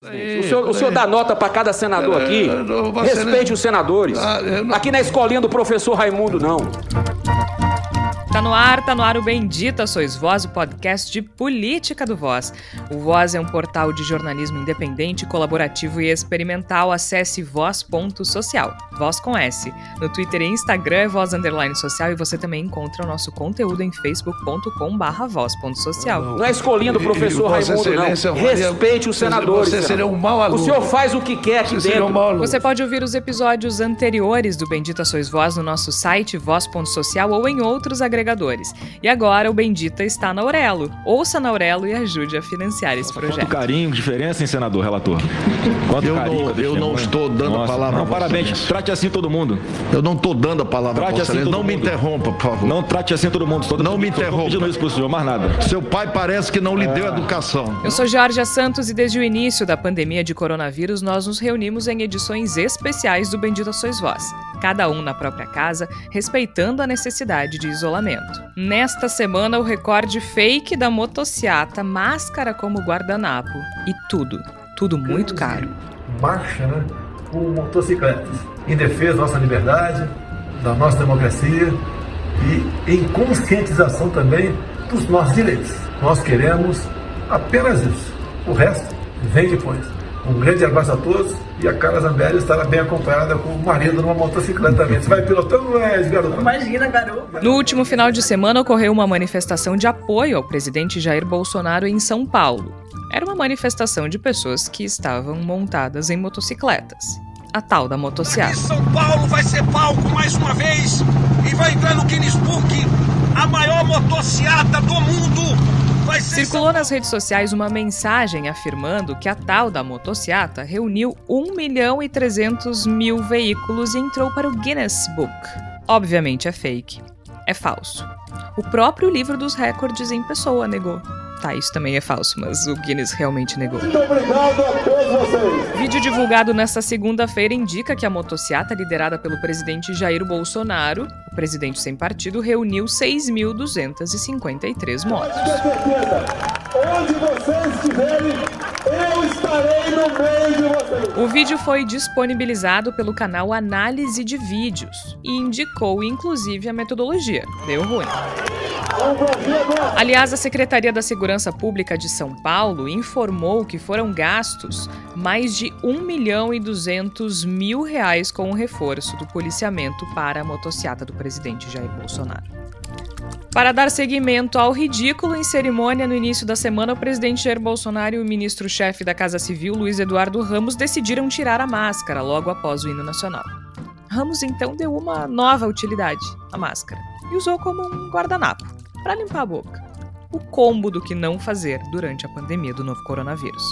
O senhor, o senhor dá nota para cada senador aqui. Respeite os senadores. Aqui na escolinha do professor Raimundo, não. Tá no ar, tá no ar o Bendita Sois Voz, o podcast de política do Voz. O Voz é um portal de jornalismo independente, colaborativo e experimental. Acesse voz.social. Voz com S. No Twitter e Instagram é voz underline social e você também encontra o nosso conteúdo em facebook.com barra voz.social. Não é escolinha do professor Raimundo, não. Respeite os senadores. Você seria um mau aluno. O senhor faz o que quer aqui Você um dentro. mau aluno. Você pode ouvir os episódios anteriores do Bendita Sois Voz no nosso site voz.social ou em outros agregadores. E agora o Bendita está na Aurelo. Ouça na Aurelo e ajude a financiar esse Quanto projeto. carinho, diferença, hein, senador, relator? Quanto Eu carinho, não- a eu não estou dando a Nossa, palavra Não, a parabéns. Trate assim todo mundo. Eu não estou dando a palavra Trate para assim Não me mundo. interrompa, por favor. Não trate assim todo mundo. Todo Não mundo. me interrompa. pedindo isso pro senhor, mais nada. Seu pai parece que não lhe deu educação. Eu sou Georgia Santos e desde o início da pandemia de coronavírus nós nos reunimos em edições especiais do Bendita Sois Vós, cada um na própria casa, respeitando a necessidade de isolamento. Nesta semana, o recorde fake da motociata, máscara como guardanapo e tudo, tudo muito caro. marcha né, motocicletas, em defesa da nossa liberdade, da nossa democracia e em conscientização também dos nossos direitos. Nós queremos apenas isso. O resto vem depois. Um grande abraço a todos e a Carla Zambelli estará bem acompanhada com o marido numa motocicleta também. Você vai pilotando ou é garoto? Imagina, garoto. No último final de semana ocorreu uma manifestação de apoio ao presidente Jair Bolsonaro em São Paulo. Era uma manifestação de pessoas que estavam montadas em motocicletas. A tal da motociata. São Paulo vai ser palco mais uma vez e vai entrar no Guinness Book, a maior motociata do mundo. Circulou nas redes sociais uma mensagem afirmando que a tal da motociata reuniu 1 milhão e 300 mil veículos e entrou para o Guinness Book. Obviamente é fake. É falso. O próprio livro dos recordes em pessoa negou. Tá, isso também é falso, mas o Guinness realmente negou. Muito obrigado a todos vocês. Vídeo divulgado nesta segunda-feira indica que a motociata, liderada pelo presidente Jair Bolsonaro, o presidente sem partido, reuniu 6.253 motos. Onde vocês estiverem, eu estarei no meio de vocês. O vídeo foi disponibilizado pelo canal Análise de Vídeos e indicou inclusive a metodologia. Deu ruim. Aliás, a Secretaria da Segurança Pública de São Paulo informou que foram gastos mais de 1 milhão e 200 mil reais com o reforço do policiamento para a motociata do presidente Jair Bolsonaro. Para dar seguimento ao ridículo em cerimônia no início da semana, o presidente Jair Bolsonaro e o ministro-chefe da Casa Civil, Luiz Eduardo Ramos, decidiram tirar a máscara logo após o hino nacional. Ramos então deu uma nova utilidade, a máscara, e usou como um guardanapo para limpar a boca. O combo do que não fazer durante a pandemia do novo coronavírus.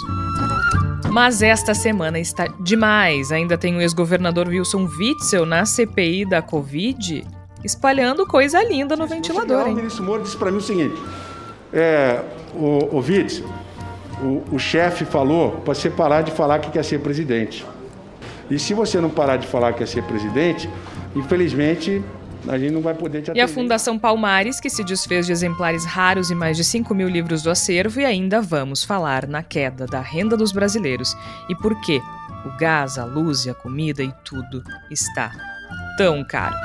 Mas esta semana está demais. Ainda tem o ex-governador Wilson Witzel na CPI da Covid espalhando coisa linda no ventilador, O hein? ministro Moro disse para mim o seguinte: é, o, o o, o chefe falou para você parar de falar que quer ser presidente. E se você não parar de falar que quer ser presidente, infelizmente a gente não vai poder te E atender. a Fundação Palmares, que se desfez de exemplares raros e mais de 5 mil livros do acervo, e ainda vamos falar na queda da renda dos brasileiros e por que o gás, a luz e a comida e tudo está tão caro.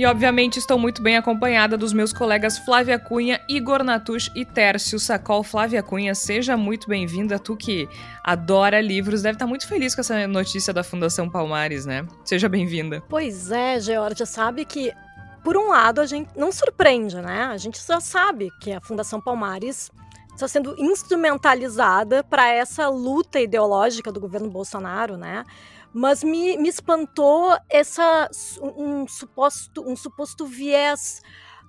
E obviamente estou muito bem acompanhada dos meus colegas Flávia Cunha, Igor Natush e Tércio Sacol. Flávia Cunha, seja muito bem-vinda. Tu que adora livros, deve estar muito feliz com essa notícia da Fundação Palmares, né? Seja bem-vinda. Pois é, Georgia, sabe que, por um lado, a gente não surpreende, né? A gente já sabe que a Fundação Palmares está sendo instrumentalizada para essa luta ideológica do governo Bolsonaro, né? Mas me, me espantou essa um suposto um suposto viés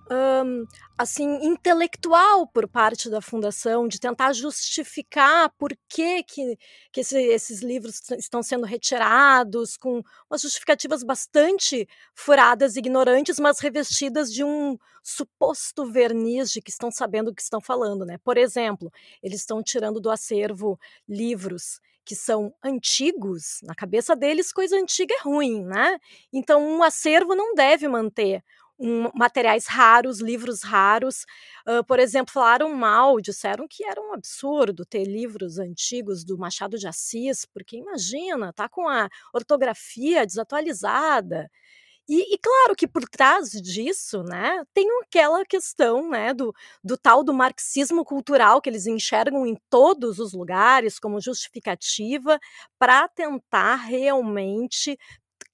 hum, assim intelectual por parte da fundação de tentar justificar por que, que, que esse- esses livros estão sendo retirados com umas justificativas bastante furadas, ignorantes, mas revestidas de um suposto verniz de que estão sabendo o que estão falando, né? Por exemplo, eles estão tirando do acervo livros que são antigos, na cabeça deles coisa antiga é ruim, né? Então um acervo não deve manter um, materiais raros, livros raros. Uh, por exemplo, falaram mal, disseram que era um absurdo ter livros antigos do Machado de Assis, porque imagina, tá com a ortografia desatualizada. E, e, claro que por trás disso, né, tem aquela questão, né, do, do tal do marxismo cultural que eles enxergam em todos os lugares como justificativa para tentar realmente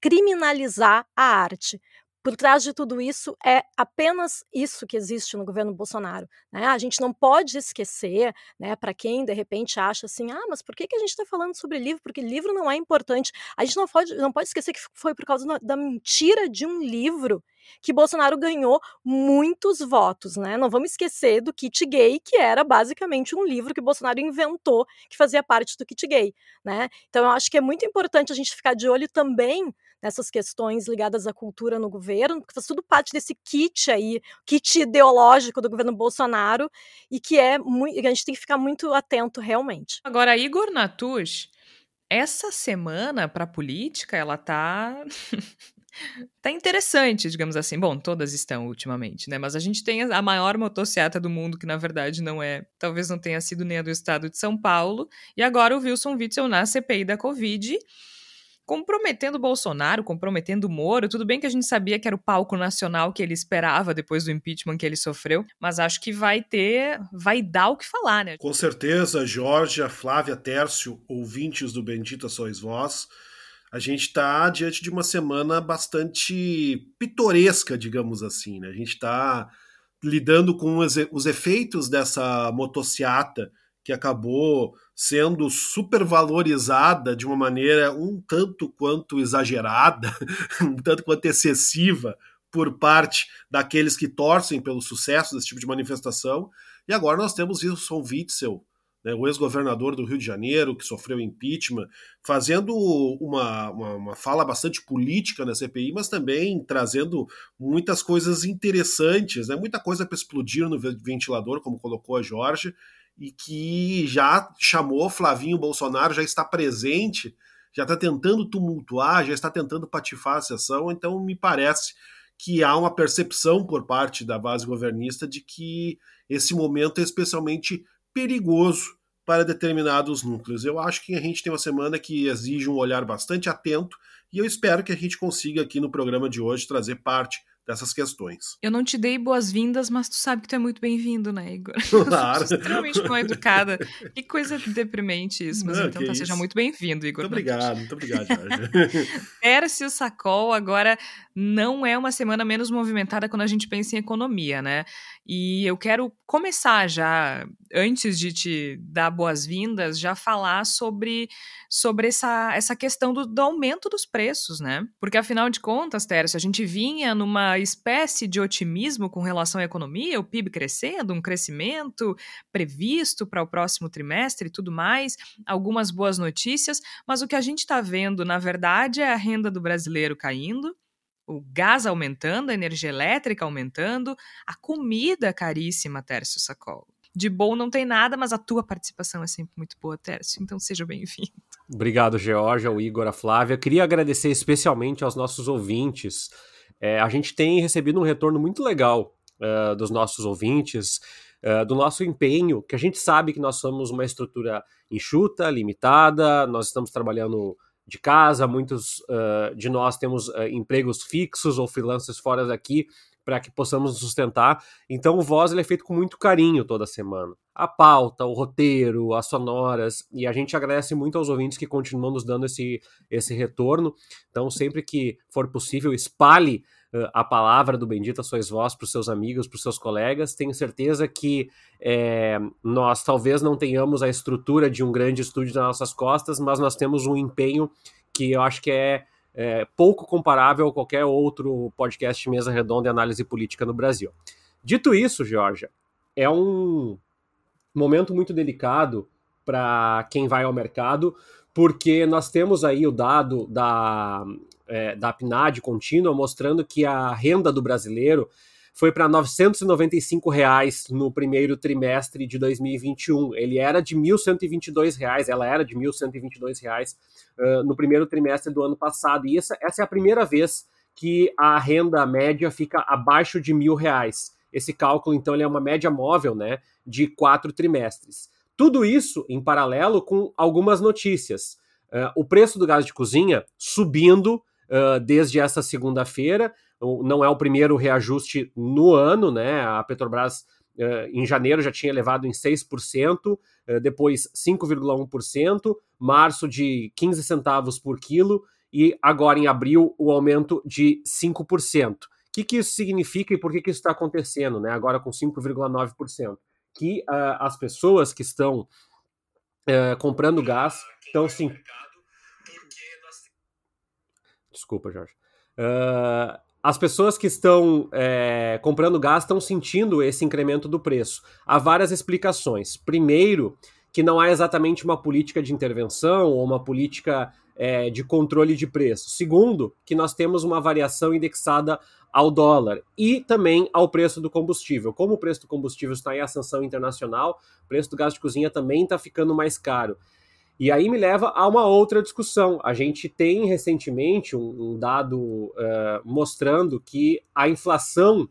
criminalizar a arte por trás de tudo isso é apenas isso que existe no governo Bolsonaro. Né? A gente não pode esquecer, né, para quem de repente acha assim, ah, mas por que, que a gente está falando sobre livro? Porque livro não é importante. A gente não pode, não pode esquecer que foi por causa da mentira de um livro que Bolsonaro ganhou muitos votos, né? Não vamos esquecer do kit gay, que era basicamente um livro que Bolsonaro inventou, que fazia parte do kit gay, né? Então eu acho que é muito importante a gente ficar de olho também nessas questões ligadas à cultura no governo, porque faz tudo parte desse kit aí, kit ideológico do governo Bolsonaro, e que é muito, a gente tem que ficar muito atento realmente. Agora, Igor Natush, essa semana para a política, ela tá tá interessante, digamos assim. Bom, todas estão ultimamente, né? Mas a gente tem a maior motociata do mundo, que na verdade não é, talvez não tenha sido nem a do estado de São Paulo, e agora o Wilson Witzel na CPI da Covid comprometendo Bolsonaro, comprometendo Moro. Tudo bem que a gente sabia que era o palco nacional que ele esperava depois do impeachment que ele sofreu, mas acho que vai ter, vai dar o que falar, né? Com certeza, Jorge, Flávia, Tércio, ouvintes do Bendita Sois Vós, a gente está diante de uma semana bastante pitoresca, digamos assim. Né? A gente está lidando com os, os efeitos dessa motociata que acabou sendo supervalorizada de uma maneira um tanto quanto exagerada, um tanto quanto excessiva por parte daqueles que torcem pelo sucesso desse tipo de manifestação. E agora nós temos Wilson Witzel, né, o ex-governador do Rio de Janeiro, que sofreu impeachment, fazendo uma, uma, uma, fala bastante política na CPI, mas também trazendo muitas coisas interessantes, né, muita coisa para explodir no ventilador, como colocou a Jorge, e que já chamou Flavinho Bolsonaro, já está presente, já está tentando tumultuar, já está tentando patifar a sessão, então me parece que há uma percepção por parte da base governista de que esse momento é especialmente perigoso para determinados núcleos. Eu acho que a gente tem uma semana que exige um olhar bastante atento e eu espero que a gente consiga aqui no programa de hoje trazer parte dessas questões. Eu não te dei boas-vindas, mas tu sabe que tu é muito bem-vindo, né, Igor? Claro. extremamente mal educada. Que coisa deprimente isso, mas não, então tá, seja muito bem-vindo, Igor. Muito obrigado, muito obrigado, Jorge. Tércio Sacol agora não é uma semana menos movimentada quando a gente pensa em economia, né? E eu quero começar já, antes de te dar boas-vindas, já falar sobre, sobre essa, essa questão do, do aumento dos preços, né? Porque afinal de contas, Tércio, a gente vinha numa espécie de otimismo com relação à economia, o PIB crescendo, um crescimento previsto para o próximo trimestre e tudo mais, algumas boas notícias, mas o que a gente está vendo, na verdade, é a renda do brasileiro caindo, o gás aumentando, a energia elétrica aumentando, a comida caríssima, Tércio Sacol. De bom não tem nada, mas a tua participação é sempre muito boa, Tércio. Então seja bem-vindo. Obrigado, Georgia, o Igor, a Flávia. Queria agradecer especialmente aos nossos ouvintes é, a gente tem recebido um retorno muito legal uh, dos nossos ouvintes, uh, do nosso empenho, que a gente sabe que nós somos uma estrutura enxuta, limitada, nós estamos trabalhando de casa, muitos uh, de nós temos empregos fixos ou freelancers fora daqui para que possamos sustentar. Então o Voz ele é feito com muito carinho toda semana. A pauta, o roteiro, as sonoras, e a gente agradece muito aos ouvintes que continuam nos dando esse, esse retorno. Então, sempre que for possível, espalhe uh, a palavra do Bendita Sois Vós para os seus amigos, para os seus colegas. Tenho certeza que é, nós talvez não tenhamos a estrutura de um grande estúdio nas nossas costas, mas nós temos um empenho que eu acho que é é, pouco comparável a qualquer outro podcast mesa redonda e análise política no Brasil. Dito isso, Georgia, é um momento muito delicado para quem vai ao mercado, porque nós temos aí o dado da, é, da PNAD contínua mostrando que a renda do brasileiro foi para 995 reais no primeiro trimestre de 2021. Ele era de 1.122 reais, ela era de 1.122 reais, uh, no primeiro trimestre do ano passado. E essa, essa é a primeira vez que a renda média fica abaixo de mil reais. Esse cálculo, então, ele é uma média móvel né, de quatro trimestres. Tudo isso em paralelo com algumas notícias. Uh, o preço do gás de cozinha subindo uh, desde essa segunda-feira. Não é o primeiro reajuste no ano, né? A Petrobras uh, em janeiro já tinha elevado em 6%, depois 5,1%, março de 15 centavos por quilo e agora em abril o aumento de 5%. O que, que isso significa e por que, que isso está acontecendo, né? Agora com 5,9%? Que uh, as pessoas que estão uh, comprando gás estão sim. Desculpa, Jorge. Uh, as pessoas que estão é, comprando gás estão sentindo esse incremento do preço. Há várias explicações. Primeiro, que não há exatamente uma política de intervenção ou uma política é, de controle de preço. Segundo, que nós temos uma variação indexada ao dólar e também ao preço do combustível. Como o preço do combustível está em ascensão internacional, o preço do gás de cozinha também está ficando mais caro. E aí me leva a uma outra discussão. A gente tem recentemente um, um dado uh, mostrando que a inflação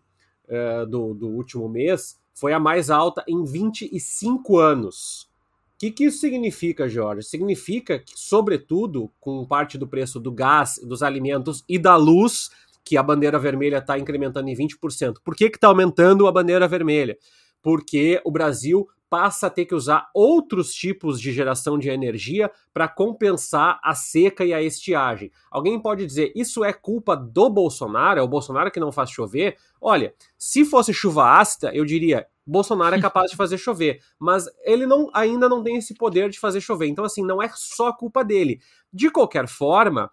uh, do, do último mês foi a mais alta em 25 anos. O que, que isso significa, Jorge? Significa que, sobretudo, com parte do preço do gás, dos alimentos e da luz, que a bandeira vermelha está incrementando em 20%. Por que está aumentando a bandeira vermelha? Porque o Brasil passa a ter que usar outros tipos de geração de energia para compensar a seca e a estiagem. Alguém pode dizer, isso é culpa do Bolsonaro? É o Bolsonaro que não faz chover? Olha, se fosse chuva ácida, eu diria, Bolsonaro é capaz de fazer chover, mas ele não, ainda não tem esse poder de fazer chover. Então, assim, não é só culpa dele. De qualquer forma,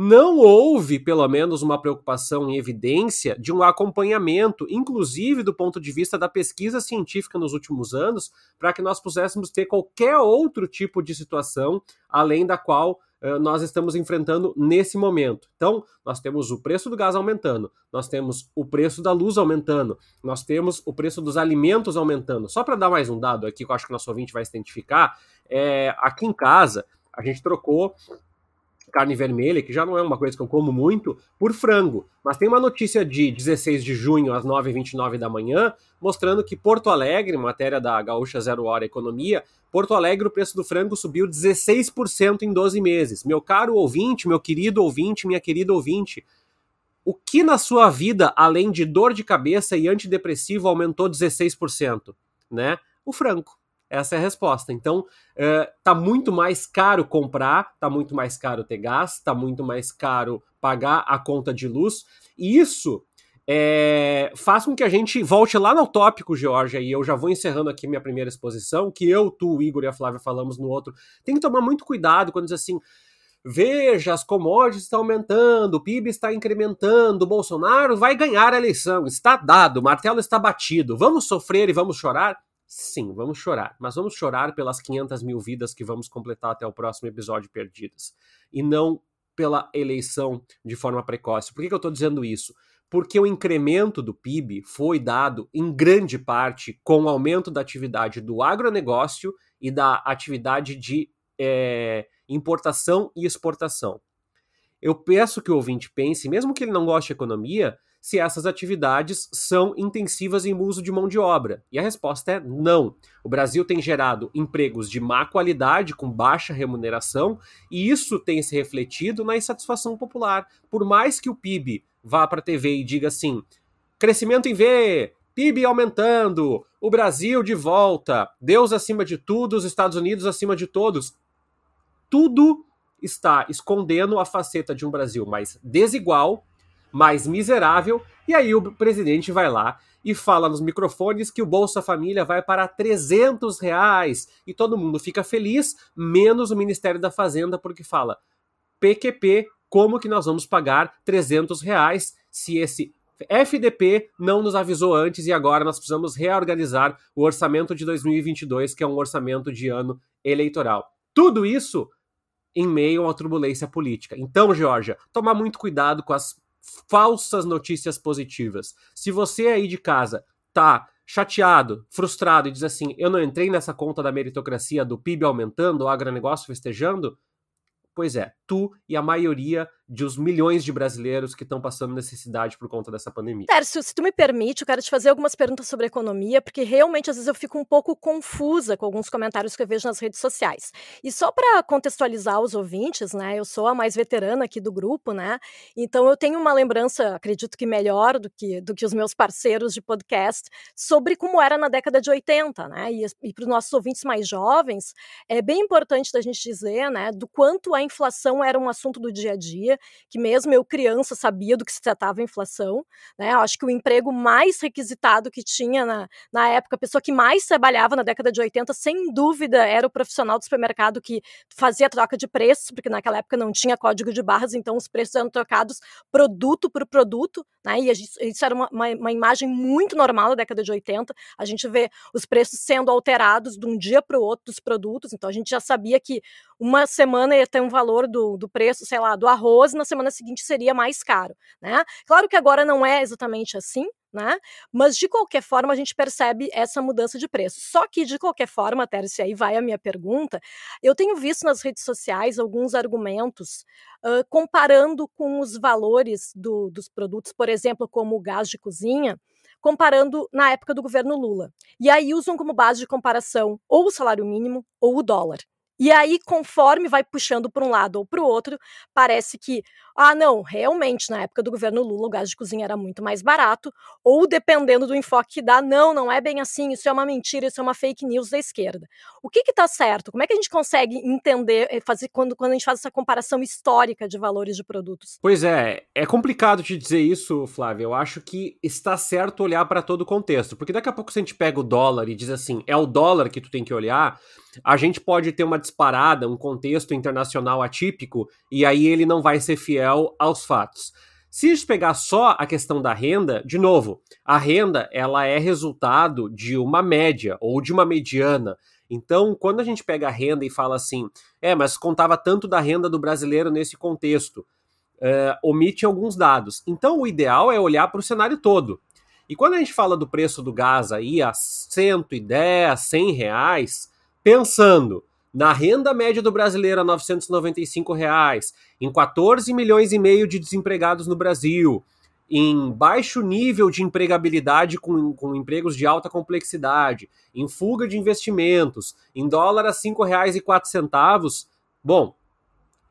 não houve, pelo menos, uma preocupação em evidência de um acompanhamento, inclusive do ponto de vista da pesquisa científica nos últimos anos, para que nós pudéssemos ter qualquer outro tipo de situação além da qual uh, nós estamos enfrentando nesse momento. Então, nós temos o preço do gás aumentando, nós temos o preço da luz aumentando, nós temos o preço dos alimentos aumentando. Só para dar mais um dado aqui que eu acho que o nosso ouvinte vai se identificar, é, aqui em casa a gente trocou carne vermelha, que já não é uma coisa que eu como muito, por frango. Mas tem uma notícia de 16 de junho, às 9h29 da manhã, mostrando que Porto Alegre, matéria da Gaúcha Zero Hora Economia, Porto Alegre o preço do frango subiu 16% em 12 meses. Meu caro ouvinte, meu querido ouvinte, minha querida ouvinte, o que na sua vida, além de dor de cabeça e antidepressivo, aumentou 16%? Né? O frango. Essa é a resposta. Então, uh, tá muito mais caro comprar, tá muito mais caro ter gás, tá muito mais caro pagar a conta de luz. E isso é, faz com que a gente volte lá no tópico, Georgia, e eu já vou encerrando aqui minha primeira exposição, que eu, tu, o Igor e a Flávia falamos no outro. Tem que tomar muito cuidado quando diz assim. Veja, as commodities estão aumentando, o PIB está incrementando, Bolsonaro vai ganhar a eleição, está dado, o martelo está batido, vamos sofrer e vamos chorar? Sim, vamos chorar, mas vamos chorar pelas 500 mil vidas que vamos completar até o próximo episódio perdidas, e não pela eleição de forma precoce. Por que, que eu estou dizendo isso? Porque o incremento do PIB foi dado, em grande parte, com o aumento da atividade do agronegócio e da atividade de é, importação e exportação. Eu peço que o ouvinte pense, mesmo que ele não goste de economia, se essas atividades são intensivas em uso de mão de obra. E a resposta é não. O Brasil tem gerado empregos de má qualidade, com baixa remuneração, e isso tem se refletido na insatisfação popular. Por mais que o PIB vá para a TV e diga assim: crescimento em V, PIB aumentando, o Brasil de volta, Deus acima de tudo, os Estados Unidos acima de todos. Tudo está escondendo a faceta de um Brasil mais desigual, mais miserável, e aí o presidente vai lá e fala nos microfones que o Bolsa Família vai para 300 reais e todo mundo fica feliz, menos o Ministério da Fazenda, porque fala PQP, como que nós vamos pagar 300 reais se esse FDP não nos avisou antes e agora nós precisamos reorganizar o orçamento de 2022, que é um orçamento de ano eleitoral. Tudo isso em meio a uma turbulência política. Então, Georgia, tomar muito cuidado com as falsas notícias positivas. Se você aí de casa tá chateado, frustrado e diz assim: eu não entrei nessa conta da meritocracia do PIB aumentando, o agronegócio festejando, pois é, tu e a maioria dos milhões de brasileiros que estão passando necessidade por conta dessa pandemia. Tércio, se tu me permite, eu quero te fazer algumas perguntas sobre economia, porque realmente às vezes eu fico um pouco confusa com alguns comentários que eu vejo nas redes sociais. E só para contextualizar os ouvintes, né, eu sou a mais veterana aqui do grupo, né, então eu tenho uma lembrança, acredito que melhor do que, do que os meus parceiros de podcast, sobre como era na década de 80, né, e, e para os nossos ouvintes mais jovens, é bem importante da gente dizer, né, do quanto a inflação era um assunto do dia a dia, que mesmo eu criança sabia do que se tratava a inflação, né? Eu acho que o emprego mais requisitado que tinha na, na época, a pessoa que mais trabalhava na década de 80, sem dúvida, era o profissional do supermercado que fazia troca de preços, porque naquela época não tinha código de barras, então os preços eram trocados produto por produto, né? E isso era uma, uma, uma imagem muito normal da década de 80. A gente vê os preços sendo alterados de um dia para o outro dos produtos, então a gente já sabia que uma semana ia ter um valor do, do preço, sei lá, do arroz, e na semana seguinte seria mais caro, né? Claro que agora não é exatamente assim, né? Mas de qualquer forma a gente percebe essa mudança de preço. Só que de qualquer forma, Tércio, aí vai a minha pergunta. Eu tenho visto nas redes sociais alguns argumentos uh, comparando com os valores do, dos produtos, por exemplo, como o gás de cozinha, comparando na época do governo Lula. E aí usam como base de comparação ou o salário mínimo ou o dólar. E aí, conforme vai puxando para um lado ou para o outro, parece que, ah, não, realmente, na época do governo Lula, o gás de cozinha era muito mais barato, ou dependendo do enfoque que dá, não, não é bem assim, isso é uma mentira, isso é uma fake news da esquerda. O que está certo? Como é que a gente consegue entender, eh, fazer quando, quando a gente faz essa comparação histórica de valores de produtos? Pois é, é complicado te dizer isso, Flávio. Eu acho que está certo olhar para todo o contexto, porque daqui a pouco se a gente pega o dólar e diz assim, é o dólar que tu tem que olhar a gente pode ter uma disparada, um contexto internacional atípico, e aí ele não vai ser fiel aos fatos. Se a gente pegar só a questão da renda, de novo, a renda ela é resultado de uma média ou de uma mediana. Então, quando a gente pega a renda e fala assim, é, mas contava tanto da renda do brasileiro nesse contexto, uh, omite alguns dados. Então, o ideal é olhar para o cenário todo. E quando a gente fala do preço do gás aí a 110, 100 reais, pensando na renda média do brasileiro a 995 reais, em 14 milhões e meio de desempregados no Brasil, em baixo nível de empregabilidade com, com empregos de alta complexidade, em fuga de investimentos, em dólar a R$ 5,04, bom,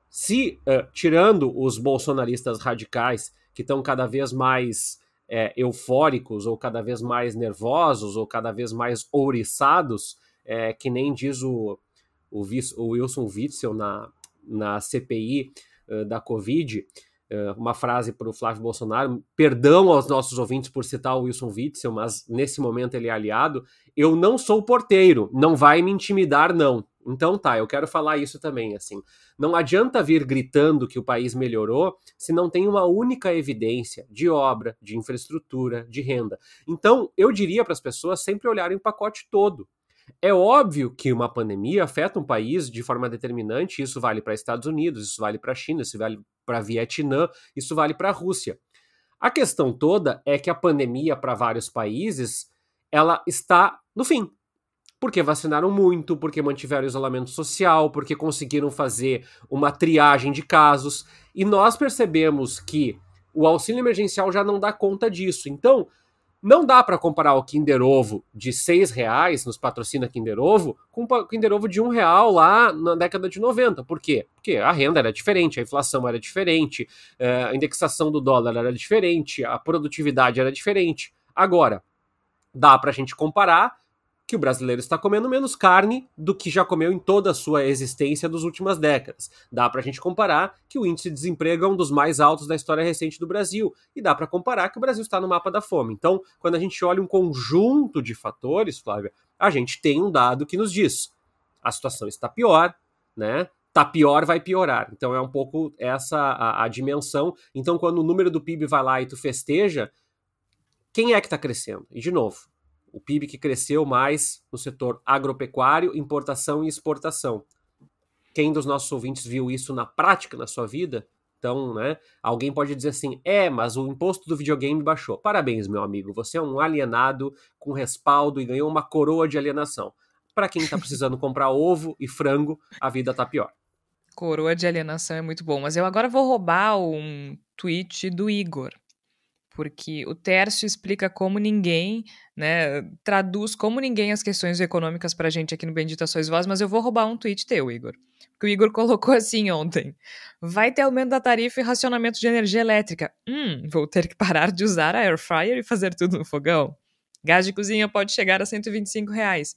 se, uh, tirando os bolsonaristas radicais, que estão cada vez mais é, eufóricos, ou cada vez mais nervosos, ou cada vez mais ouriçados, é, que nem diz o, o, o Wilson Witzel na, na CPI uh, da Covid, uh, uma frase para o Flávio Bolsonaro, perdão aos nossos ouvintes por citar o Wilson Witzel, mas nesse momento ele é aliado, eu não sou porteiro, não vai me intimidar não. Então tá, eu quero falar isso também, assim. Não adianta vir gritando que o país melhorou se não tem uma única evidência de obra, de infraestrutura, de renda. Então, eu diria para as pessoas sempre olharem o pacote todo. É óbvio que uma pandemia afeta um país de forma determinante, isso vale para Estados Unidos, isso vale para a China, isso vale para Vietnã, isso vale para a Rússia. A questão toda é que a pandemia para vários países, ela está no fim. Porque vacinaram muito, porque mantiveram isolamento social, porque conseguiram fazer uma triagem de casos, e nós percebemos que o auxílio emergencial já não dá conta disso. Então, não dá para comparar o Kinder Ovo de seis reais, nos patrocina Kinder Ovo, com o Kinder Ovo de um real lá na década de 90. Por quê? Porque a renda era diferente, a inflação era diferente, eh, a indexação do dólar era diferente, a produtividade era diferente. Agora, dá para a gente comparar que o brasileiro está comendo menos carne do que já comeu em toda a sua existência das últimas décadas. Dá para a gente comparar que o índice de desemprego é um dos mais altos da história recente do Brasil. E dá para comparar que o Brasil está no mapa da fome. Então, quando a gente olha um conjunto de fatores, Flávia, a gente tem um dado que nos diz: a situação está pior, né? Tá pior, vai piorar. Então é um pouco essa a, a dimensão. Então, quando o número do PIB vai lá e tu festeja, quem é que está crescendo? E de novo, o PIB que cresceu mais no setor agropecuário, importação e exportação. Quem dos nossos ouvintes viu isso na prática na sua vida? Então, né, alguém pode dizer assim: é, mas o imposto do videogame baixou. Parabéns, meu amigo, você é um alienado com respaldo e ganhou uma coroa de alienação. Para quem está precisando comprar ovo e frango, a vida está pior. Coroa de alienação é muito bom, mas eu agora vou roubar um tweet do Igor porque o Tércio explica como ninguém, né, traduz como ninguém as questões econômicas pra gente aqui no Bendita Sois Vós, mas eu vou roubar um tweet teu, Igor. Que o Igor colocou assim ontem. Vai ter aumento da tarifa e racionamento de energia elétrica. Hum, vou ter que parar de usar a air fryer e fazer tudo no fogão. Gás de cozinha pode chegar a 125 reais.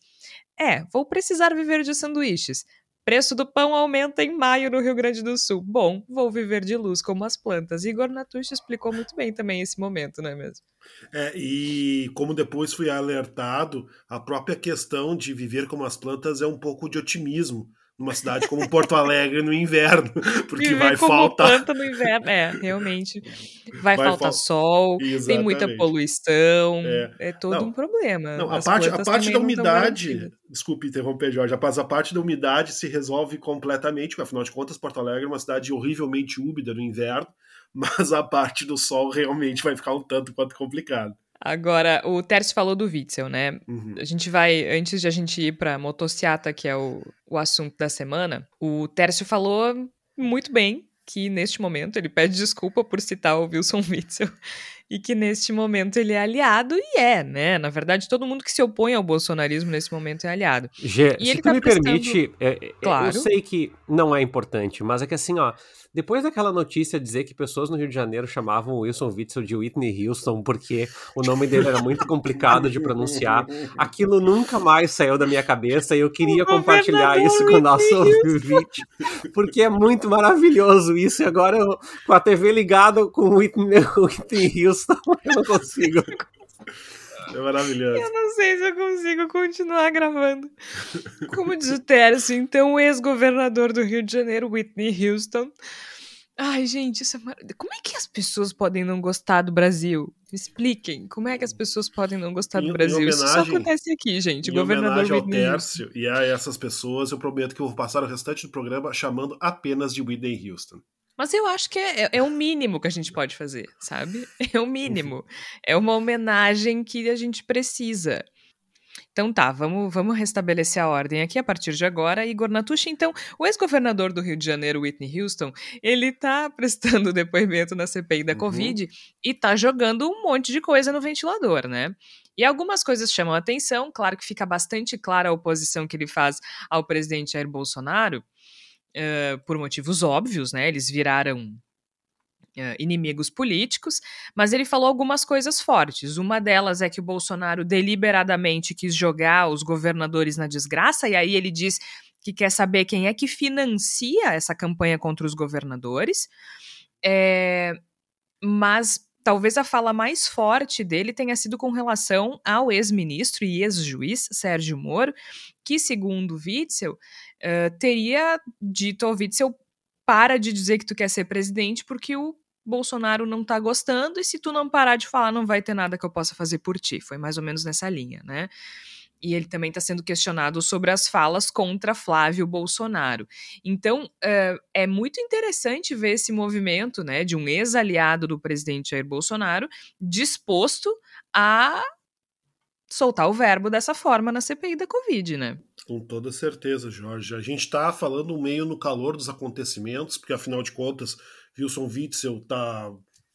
É, vou precisar viver de sanduíches. Preço do pão aumenta em maio no Rio Grande do Sul. Bom, vou viver de luz como as plantas. Igor Natucci explicou muito bem também esse momento, não é mesmo? É, e como depois fui alertado, a própria questão de viver como as plantas é um pouco de otimismo numa cidade como Porto Alegre no inverno, porque Viver vai faltar. planta no inverno, é, realmente. Vai, vai faltar fal... sol, Exatamente. tem muita poluição, é, é todo não, um problema. Não, a parte, a parte da umidade, desculpe interromper, Jorge, mas a parte da umidade se resolve completamente, porque afinal de contas, Porto Alegre é uma cidade horrivelmente úmida no inverno, mas a parte do sol realmente vai ficar um tanto quanto complicado. Agora, o Tércio falou do Witzel, né? Uhum. A gente vai, antes de a gente ir pra motociata, que é o, o assunto da semana, o Tércio falou muito bem que neste momento ele pede desculpa por citar o Wilson Witzel e que neste momento ele é aliado e é, né? Na verdade, todo mundo que se opõe ao bolsonarismo nesse momento é aliado. Gê, e se ele tu tá me prestando... permite, é, é, claro. eu sei que não é importante, mas é que assim, ó, depois daquela notícia dizer que pessoas no Rio de Janeiro chamavam o Wilson Witzel de Whitney Houston porque o nome dele era muito complicado de pronunciar, aquilo nunca mais saiu da minha cabeça e eu queria compartilhar isso com o nosso ouvinte, porque é muito maravilhoso isso. E agora, eu, com a TV ligada com o Whitney, Whitney Houston, eu não consigo. É maravilhoso. Eu não sei se eu consigo continuar gravando. Como diz o Tércio, então, o ex-governador do Rio de Janeiro, Whitney Houston. Ai, gente, isso é mar... como é que as pessoas podem não gostar do Brasil? Me expliquem, como é que as pessoas podem não gostar do Brasil? Homenagem, isso só acontece aqui, gente. Em governador ao Whitney Tércio e a essas pessoas, eu prometo que eu vou passar o restante do programa chamando apenas de Whitney Houston. Mas eu acho que é, é, é, o mínimo que a gente pode fazer, sabe? É o mínimo. É uma homenagem que a gente precisa. Então tá, vamos, vamos restabelecer a ordem aqui a partir de agora. Igor Natucci, então, o ex-governador do Rio de Janeiro, Whitney Houston, ele tá prestando depoimento na CPI da uhum. Covid e tá jogando um monte de coisa no ventilador, né? E algumas coisas chamam a atenção, claro que fica bastante clara a oposição que ele faz ao presidente Jair Bolsonaro, por motivos óbvios, né? Eles viraram Uh, inimigos políticos, mas ele falou algumas coisas fortes. Uma delas é que o Bolsonaro deliberadamente quis jogar os governadores na desgraça, e aí ele diz que quer saber quem é que financia essa campanha contra os governadores. É, mas talvez a fala mais forte dele tenha sido com relação ao ex-ministro e ex-juiz Sérgio Moro, que, segundo Witzel, uh, teria dito ao Witzel para de dizer que tu quer ser presidente porque o Bolsonaro não tá gostando e se tu não parar de falar não vai ter nada que eu possa fazer por ti. Foi mais ou menos nessa linha, né? E ele também está sendo questionado sobre as falas contra Flávio Bolsonaro. Então, uh, é muito interessante ver esse movimento né, de um ex-aliado do presidente Jair Bolsonaro disposto a soltar o verbo dessa forma na CPI da Covid, né? Com toda certeza, Jorge. A gente está falando meio no calor dos acontecimentos, porque afinal de contas, Wilson Witzel está.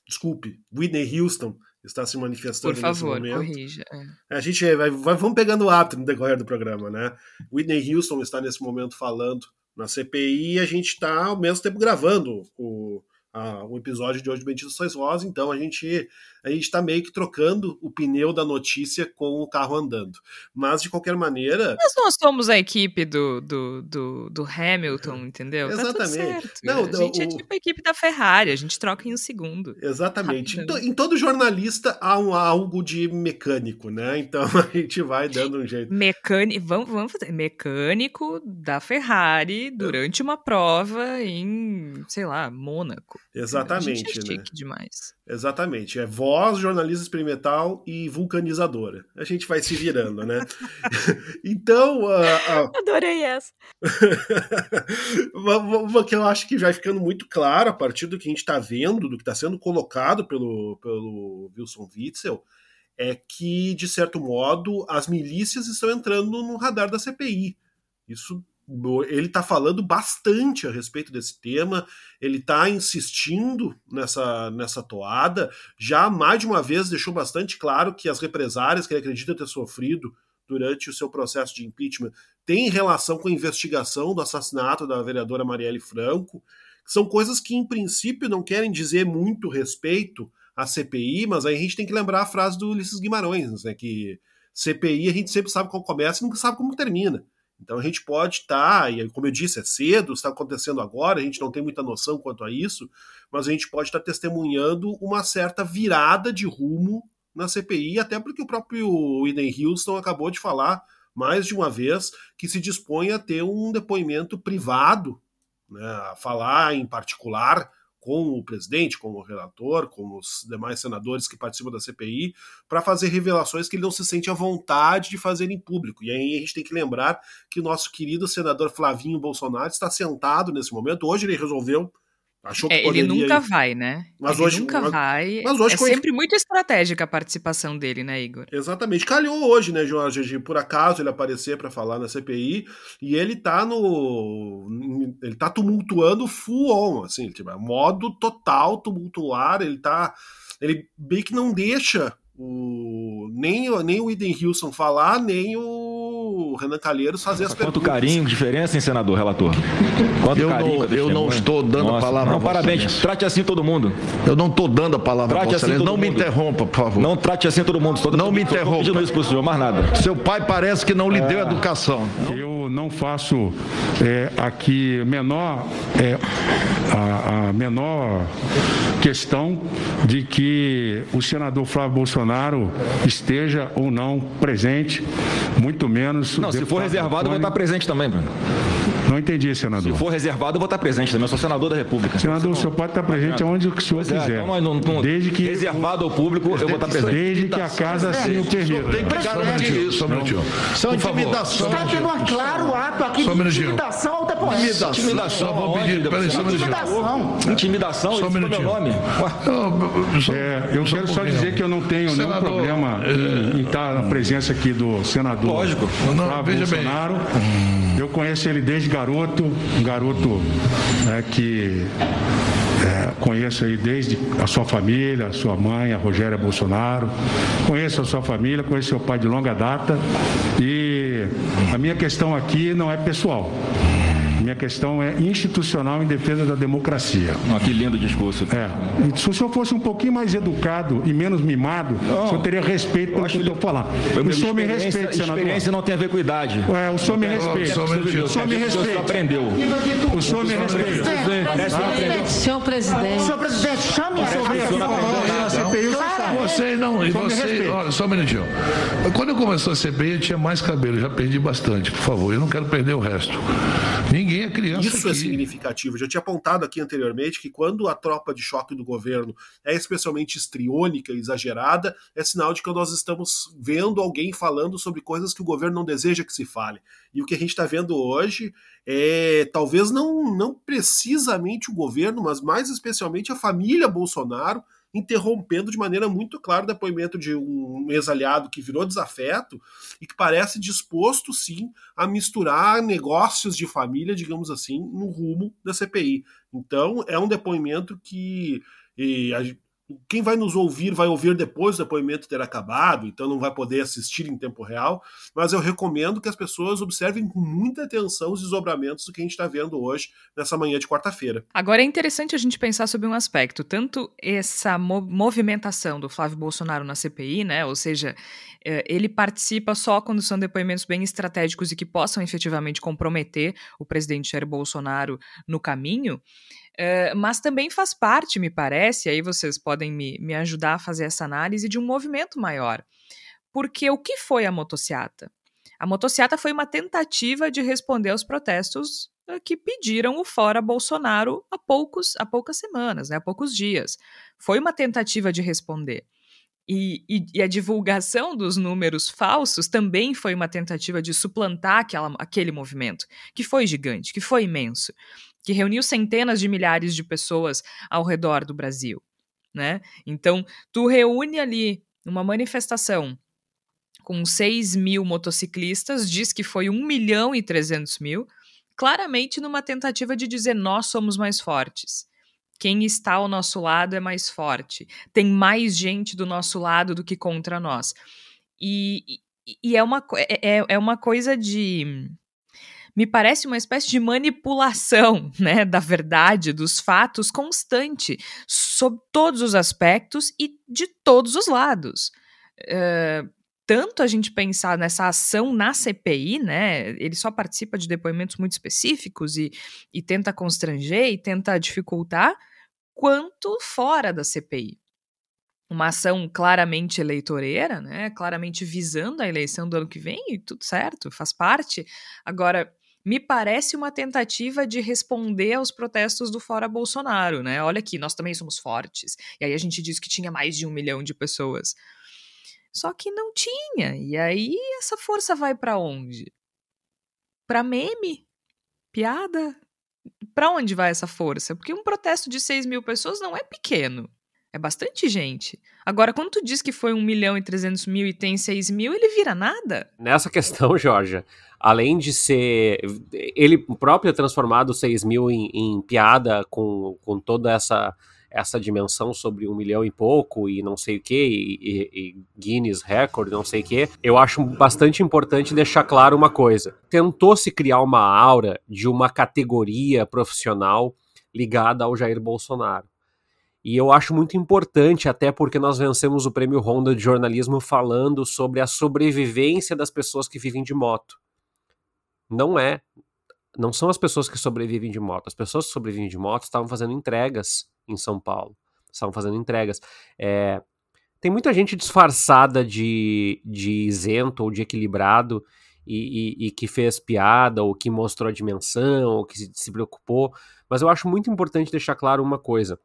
Desculpe, Whitney Houston está se manifestando Por favor, nesse momento. corrija. É. A gente vai, vai, vamos pegando o hábito no decorrer do programa, né? Whitney Houston está nesse momento falando na CPI e a gente está ao mesmo tempo gravando o, a, o episódio de hoje do Bendito Sois Vós, então a gente a gente está meio que trocando o pneu da notícia com o carro andando. Mas, de qualquer maneira. Mas nós somos a equipe do, do, do, do Hamilton, entendeu? Exatamente. Tá Não, a gente é o... é tipo a equipe da Ferrari, a gente troca em um segundo. Exatamente. Em, to, em, todo jornalista há um, algo de mecânico, né? Então a gente vai dando um jeito. Mecânico, vamos, vamos fazer. Mecânico da Ferrari durante uma prova em, sei lá, Mônaco. Exatamente. A gente é né? demais. Exatamente. É voz, jornalista experimental e vulcanizadora. A gente vai se virando, né? então. Uh, uh... Adorei essa. Uma que eu acho que vai ficando muito claro a partir do que a gente está vendo, do que está sendo colocado pelo, pelo Wilson Witzel, é que, de certo modo, as milícias estão entrando no radar da CPI. Isso ele está falando bastante a respeito desse tema, ele está insistindo nessa, nessa toada, já mais de uma vez deixou bastante claro que as represárias que ele acredita ter sofrido durante o seu processo de impeachment têm relação com a investigação do assassinato da vereadora Marielle Franco, são coisas que, em princípio, não querem dizer muito respeito à CPI, mas aí a gente tem que lembrar a frase do Ulisses Guimarães, né, que CPI a gente sempre sabe como começa e nunca sabe como termina. Então a gente pode estar, tá, e como eu disse, é cedo, está acontecendo agora, a gente não tem muita noção quanto a isso, mas a gente pode estar testemunhando uma certa virada de rumo na CPI, até porque o próprio Eden Houston acabou de falar mais de uma vez que se dispõe a ter um depoimento privado, né, a falar em particular com o presidente, com o relator, com os demais senadores que participam da CPI, para fazer revelações que ele não se sente à vontade de fazer em público. E aí a gente tem que lembrar que o nosso querido senador Flavinho Bolsonaro está sentado nesse momento. Hoje ele resolveu Achou que é, ele nunca ir. vai, né? Mas ele hoje nunca mas, vai. Mas hoje é sempre muito estratégica a participação dele, né, Igor? Exatamente. Calhou hoje, né, Jorge, de por acaso ele aparecer para falar na CPI e ele tá no ele tá tumultuando full on, assim, tipo, é modo total tumultuar, ele tá ele bem que não deixa o nem, nem o Eden Hilson falar, nem o Renan Calheiros fazer as Quanto perguntas. Quanto carinho, diferença, hein, senador, relator? Quanto eu carinho, não, eu não estou dando Nossa, a palavra não, parabéns. Excelência. Trate assim todo mundo. Eu não estou dando a palavra Trate para assim Não me mundo. interrompa, por favor. Não trate assim todo mundo. Todo Não me interrompa. pedindo isso pro senhor, mais nada. Seu pai parece que não lhe deu educação. Eu não faço é, aqui menor, é, a, a menor questão de que o senador Flávio Bolsonaro esteja ou não presente, muito menos. Não, se for reservado, eu vou estar presente também, Bruno. Não entendi, Se senador. for reservado, eu vou estar presente também. Eu sou senador da República. Senador, o senhor pode estar presente aonde o senhor Pois é, quiser. então, mas não- não- Desde que, Reservado ao público, eu vou estar presente. desde que a casa assim o permita. Tem que Só um minutinho, isso. só um minutinho. São intimidações. um Está tendo um claro ato aqui Só um de minutinho. intimidação ao depoente. Intimidação. Intimidação. Vou pedir- peraí, só um deputado? Intimidação. Intimidação, Só um meu minutinho. nome. Eu, É, eu quero só dizer que eu não tenho nenhum problema em, em estar na presença aqui do senador Lógico. Veja bem. Bolsonaro. Eu conheço ele desde garoto, um garoto é, que é, conheço aí desde a sua família, a sua mãe, a Rogéria Bolsonaro. Conheço a sua família, conheço seu pai de longa data. E a minha questão aqui não é pessoal. Minha questão é institucional em defesa da democracia. Ó, que lindo discurso. É. E se o senhor fosse um pouquinho mais educado e menos mimado, o senhor teria respeito pelo que eu estou falando. O senhor me respeite, senador. Experiência não tem a ver com idade. É, o senhor me respeita. O senhor me O senhor respeita. aprendeu. O senhor me respeita. Senhor presidente. Senhor presidente, chame a Na CPI, Você não, e você, olha, só um minutinho. Quando eu começou a CPI, eu tinha mais cabelo, já perdi bastante, por favor, eu não quero perder o resto. Ninguém é criança Isso é aqui. significativo. Eu já tinha apontado aqui anteriormente que quando a tropa de choque do governo é especialmente estriônica e exagerada, é sinal de que nós estamos vendo alguém falando sobre coisas que o governo não deseja que se fale. E o que a gente está vendo hoje é talvez não, não precisamente o governo, mas mais especialmente a família Bolsonaro interrompendo de maneira muito clara o depoimento de um ex-aliado que virou desafeto e que parece disposto, sim, a misturar negócios de família, digamos assim, no rumo da CPI. Então, é um depoimento que e, a, quem vai nos ouvir vai ouvir depois do depoimento ter acabado, então não vai poder assistir em tempo real, mas eu recomendo que as pessoas observem com muita atenção os desdobramentos do que a gente está vendo hoje, nessa manhã de quarta-feira. Agora é interessante a gente pensar sobre um aspecto, tanto essa mo movimentação do Flávio Bolsonaro na CPI, né? Ou seja, eh, ele participa só quando são depoimentos bem estratégicos e que possam efetivamente comprometer o presidente Jair Bolsonaro no caminho. Uh, mas também faz parte, me parece, aí vocês podem me, me ajudar a fazer essa análise de um movimento maior. Porque o que foi a motociata? A motociata foi uma tentativa de responder aos protestos uh, que pediram o fora Bolsonaro há, poucos, há poucas semanas, né, há poucos dias. Foi uma tentativa de responder. E, e, e, a divulgação dos números falsos também foi uma tentativa de suplantar aquela, aquele movimento, que foi gigante, que foi imenso que reuniu centenas de milhares de pessoas ao redor do Brasil, né? Então, tu reúne ali uma manifestação com 6 mil motociclistas, diz que foi 1 milhão e 300 mil, claramente numa tentativa de dizer nós somos mais fortes. Quem está ao nosso lado é mais forte. Tem mais gente do nosso lado do que contra nós. E, e é, uma, é, é, é uma coisa de. Me parece uma espécie de manipulação né, da verdade, dos fatos, constante, sob todos os aspectos e de todos os lados. Uh, tanto a gente pensar nessa ação na CPI, né? Ele só participa de depoimentos muito específicos e, e tenta constranger e tenta dificultar, quanto fora da CPI. Uma ação claramente eleitoreira, né? Claramente visando a eleição do ano que vem, e tudo certo, faz parte. Agora, me parece uma tentativa de responder aos protestos do Fora Bolsonaro, né? Olha aqui, nós também somos fortes. E aí a gente diz que tinha mais de um milhão de pessoas. Só que não tinha. E aí essa força vai para onde? Para meme? Piada? Para onde vai essa força? Porque um protesto de 6 mil pessoas não é pequeno. É bastante gente. Agora, quando tu diz que foi 1 milhão e 300 mil e tem 6 mil, ele vira nada? Nessa questão, Jorge, além de ser. Ele próprio é transformado 6 mil em, em piada com, com toda essa essa dimensão sobre um milhão e pouco e não sei o que, e, e, Guinness Record, não sei o que, eu acho bastante importante deixar claro uma coisa. Tentou-se criar uma aura de uma categoria profissional ligada ao Jair Bolsonaro. E eu acho muito importante, até porque nós vencemos o prêmio Honda de jornalismo falando sobre a sobrevivência das pessoas que vivem de moto. Não é. Não são as pessoas que sobrevivem de moto. As pessoas que sobrevivem de moto estavam fazendo entregas em São Paulo. Estavam fazendo entregas. É, tem muita gente disfarçada de, de isento ou de equilibrado e, e, e, que fez piada, ou que mostrou a dimensão, ou que se, se preocupou. Mas eu acho muito importante deixar claro uma coisa.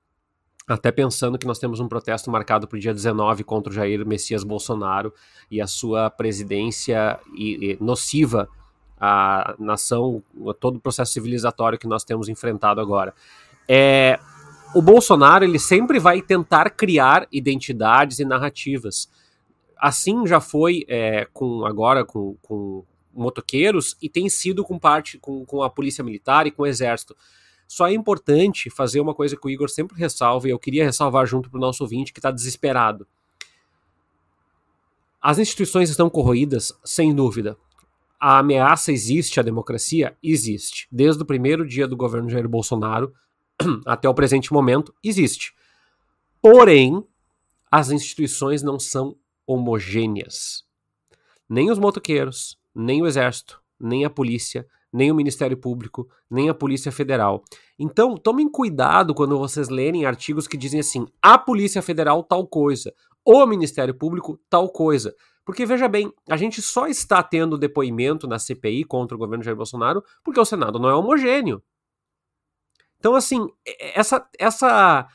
Até pensando que nós temos um protesto marcado para o dia 19 contra o Jair Messias Bolsonaro e a sua presidência e, e nociva à nação, a todo o processo civilizatório que nós temos enfrentado agora. É, o Bolsonaro ele sempre vai tentar criar identidades e narrativas. Assim já foi é, com agora com, com motoqueiros e tem sido com parte com, com a polícia militar e com o exército. Só é importante fazer uma coisa que o Igor sempre ressalva, e eu queria ressalvar junto para o nosso ouvinte que está desesperado. As instituições estão corroídas, sem dúvida. A ameaça existe à democracia? Existe. Desde o primeiro dia do governo Jair Bolsonaro, até o presente momento, existe. Porém, as instituições não são homogêneas. Nem os motoqueiros, nem o exército, nem a polícia, nem o Ministério Público, nem a Polícia Federal. Então, tomem cuidado quando vocês lerem artigos que dizem assim: a Polícia Federal tal coisa, ou o Ministério Público tal coisa. Porque veja bem, a gente só está tendo depoimento na CPI contra o governo Jair Bolsonaro porque o Senado não é homogêneo. Então, assim, essa, essa,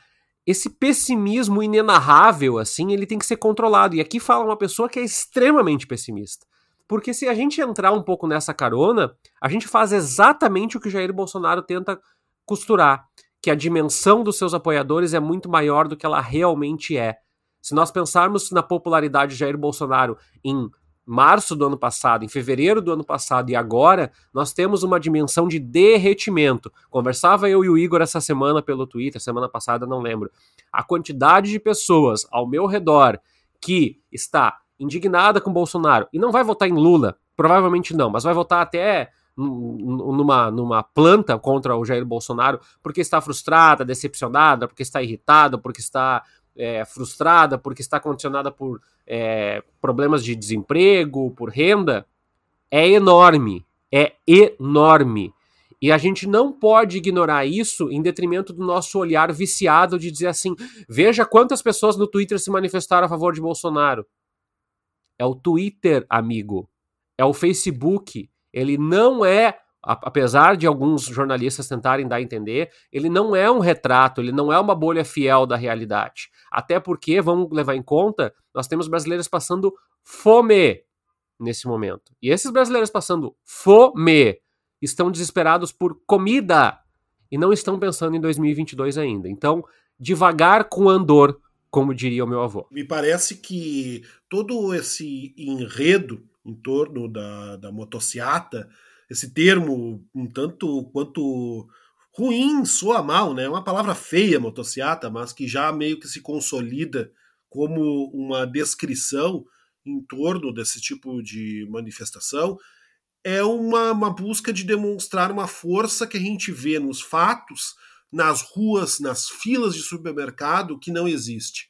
esse pessimismo inenarrável, assim, ele tem que ser controlado. E aqui fala uma pessoa que é extremamente pessimista. Porque se a gente entrar um pouco nessa carona, a gente faz exatamente o que Jair Bolsonaro tenta costurar, que a dimensão dos seus apoiadores é muito maior do que ela realmente é. Se nós pensarmos na popularidade de Jair Bolsonaro em março do ano passado, em fevereiro do ano passado e agora, nós temos uma dimensão de derretimento. Conversava eu e o Igor essa semana pelo Twitter, semana passada não lembro. A quantidade de pessoas ao meu redor que está indignada com Bolsonaro e não vai votar em Lula, provavelmente não, mas vai votar até numa, numa planta contra o Jair Bolsonaro porque está frustrada, decepcionada, porque está irritada, porque está é, frustrada, porque está condicionada por é, problemas de desemprego, por renda, é enorme. É enorme. E a gente não pode ignorar isso em detrimento do nosso olhar viciado de dizer assim: veja quantas pessoas no Twitter se manifestaram a favor de Bolsonaro. É o Twitter, amigo. É o Facebook. Ele não é apesar de alguns jornalistas tentarem dar a entender, ele não é um retrato, ele não é uma bolha fiel da realidade. Até porque, vamos levar em conta, nós temos brasileiros passando fome nesse momento. E esses brasileiros passando fome estão desesperados por comida e não estão pensando em 2022 ainda. Então, devagar com andor, como diria o meu avô. Me parece que todo esse enredo em torno da, da motociata esse termo um tanto quanto ruim, soa mal, né? É uma palavra feia, motociata, mas que já meio que se consolida como uma descrição em torno desse tipo de manifestação. É uma, uma busca de demonstrar uma força que a gente vê nos fatos, nas ruas, nas filas de supermercado, que não existe.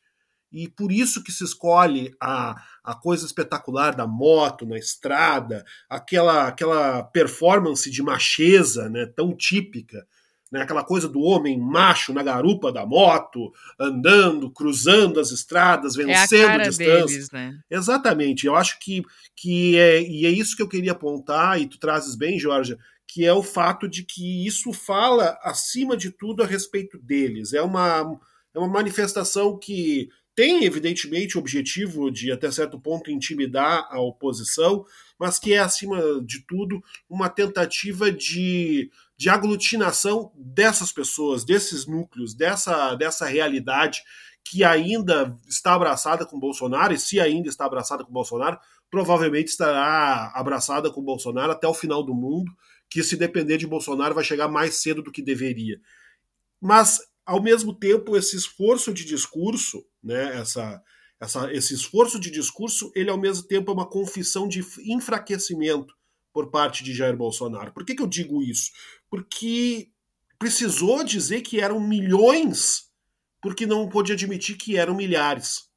E por isso que se escolhe a, a coisa espetacular da moto na estrada, aquela, aquela performance de macheza né, tão típica né? aquela coisa do homem macho na garupa da moto, andando, cruzando as estradas, vencendo é a cara distâncias. deles, né? Exatamente. Eu acho que, que é, e é isso que eu queria apontar, e tu trazes bem, Georgia, que é o fato de que isso fala, acima de tudo, a respeito deles. É uma, é uma manifestação que tem, evidentemente, o objetivo de, até certo ponto, intimidar a oposição, mas que é, acima de tudo, uma tentativa de de aglutinação dessas pessoas, desses núcleos, dessa, dessa realidade que ainda está abraçada com Bolsonaro, e se ainda está abraçada com Bolsonaro, provavelmente estará abraçada com Bolsonaro até o final do mundo, que se depender de Bolsonaro vai chegar mais cedo do que deveria. Mas, ao mesmo tempo, esse esforço de discurso, né, essa, essa, esse esforço de discurso, ele ao mesmo tempo é uma confissão de enfraquecimento por parte de Jair Bolsonaro. Por que, que eu digo isso? Porque precisou dizer que eram milhões, porque não pôde admitir que eram milhares.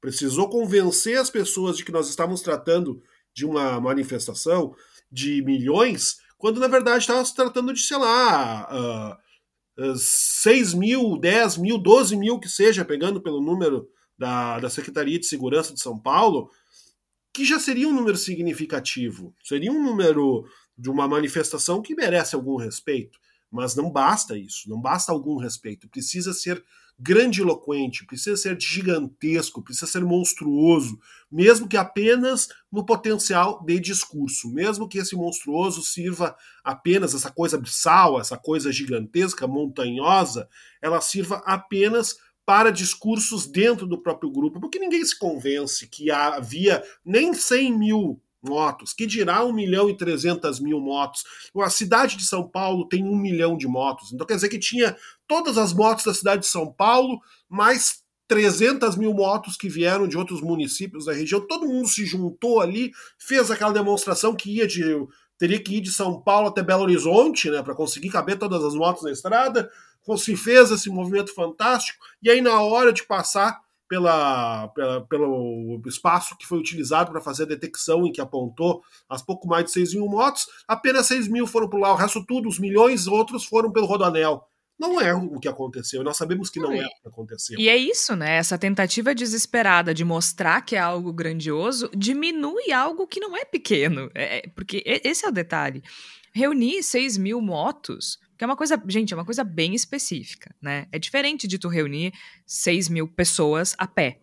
Precisou convencer as pessoas de que nós estávamos tratando de uma manifestação de milhões, quando na verdade estava se tratando de, sei lá, uh, uh, 6 mil, 10 mil, 12 mil que seja, pegando pelo número da, da Secretaria de Segurança de São Paulo, que já seria um número significativo, seria um número de uma manifestação que merece algum respeito, mas não basta isso, não basta algum respeito, precisa ser grandiloquente, precisa ser gigantesco, precisa ser monstruoso, mesmo que apenas no potencial de discurso, mesmo que esse monstruoso sirva apenas essa coisa abissal, essa coisa gigantesca, montanhosa, ela sirva apenas para discursos dentro do próprio grupo, porque ninguém se convence que havia nem 100 mil motos, que dirá 1 milhão e 300 mil motos. A cidade de São Paulo tem 1 milhão de motos, então quer dizer que tinha todas as motos da cidade de São Paulo, mais 300 mil motos que vieram de outros municípios da região, todo mundo se juntou ali, fez aquela demonstração que ia de teria que ir de São Paulo até Belo Horizonte, né, para conseguir caber todas as motos na estrada. Se fez esse movimento fantástico, e aí na hora de passar pela, pela, pelo espaço que foi utilizado para fazer a detecção em que apontou as pouco mais de 6 mil motos, apenas 6 mil foram por lá, o resto tudo, os milhões outros foram pelo Rodoanel. Não é o que aconteceu, nós sabemos que não é o que aconteceu. E é isso, né? Essa tentativa desesperada de mostrar que é algo grandioso diminui algo que não é pequeno. É, é porque esse é o detalhe. Reunir 6 mil motos que é uma coisa, gente, é uma coisa bem específica, né? É diferente de tu reunir 6 mil pessoas a pé.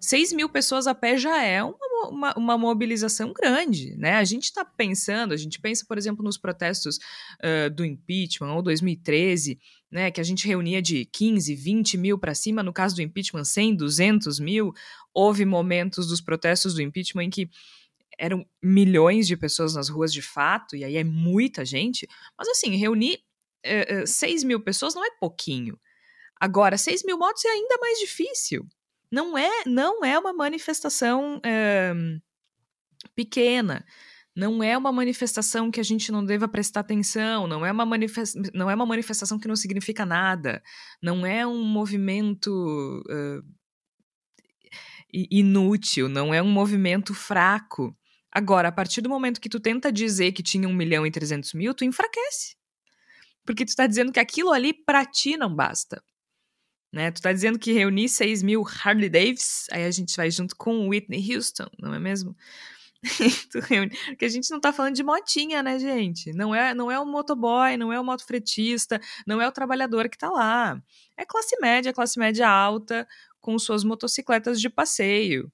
6 mil pessoas a pé já é uma, uma, uma mobilização grande, né? A gente está pensando, a gente pensa, por exemplo, nos protestos uh, do impeachment ou 2013, né? Que a gente reunia de 15, 20 mil para cima, no caso do impeachment, 100, 200 mil. Houve momentos dos protestos do impeachment em que eram milhões de pessoas nas ruas de fato, e aí é muita gente, mas assim, reunir é, é, 6 mil pessoas não é pouquinho. Agora, 6 mil motos é ainda mais difícil. Não é, não é uma manifestação é, pequena. Não é uma manifestação que a gente não deva prestar atenção, não é, uma não é uma manifestação que não significa nada, não é um movimento uh, inútil, não é um movimento fraco. Agora, a partir do momento que tu tenta dizer que tinha 1 milhão e 300 mil, tu enfraquece. Porque tu tá dizendo que aquilo ali pra ti não basta. Né? Tu tá dizendo que reunir 6 mil Harley Davis, aí a gente vai junto com Whitney Houston, não é mesmo? Porque a gente não tá falando de motinha, né, gente? Não é, não é o motoboy, não é o motofretista, não é o trabalhador que tá lá. É classe média, classe média alta, com suas motocicletas de passeio,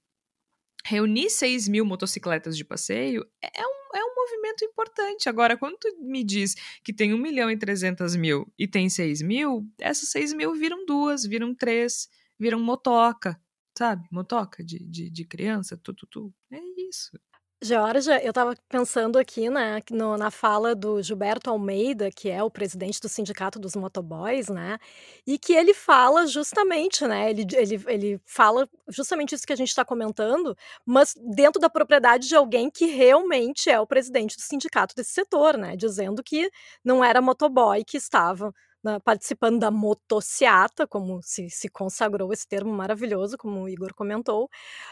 reunir 6 mil motocicletas de passeio é um, é um movimento importante. Agora, quando tu me diz que tem 1 milhão e 300 mil e tem 6 mil, essas 6 mil viram duas, viram três, viram motoca, sabe? Motoca de, de, de criança, tu, tu, tu. É isso. Georgia, eu estava pensando aqui né, no- na fala do Gilberto Almeida, que é o presidente do Sindicato dos Motoboys, né? E que ele fala justamente, né? Ele, ele, ele fala justamente isso que a gente está comentando, mas dentro da propriedade de alguém que realmente é o presidente do sindicato desse setor, né? Dizendo que não era motoboy que estava na- participando da motociata, como se, se consagrou esse termo maravilhoso, como o Igor comentou,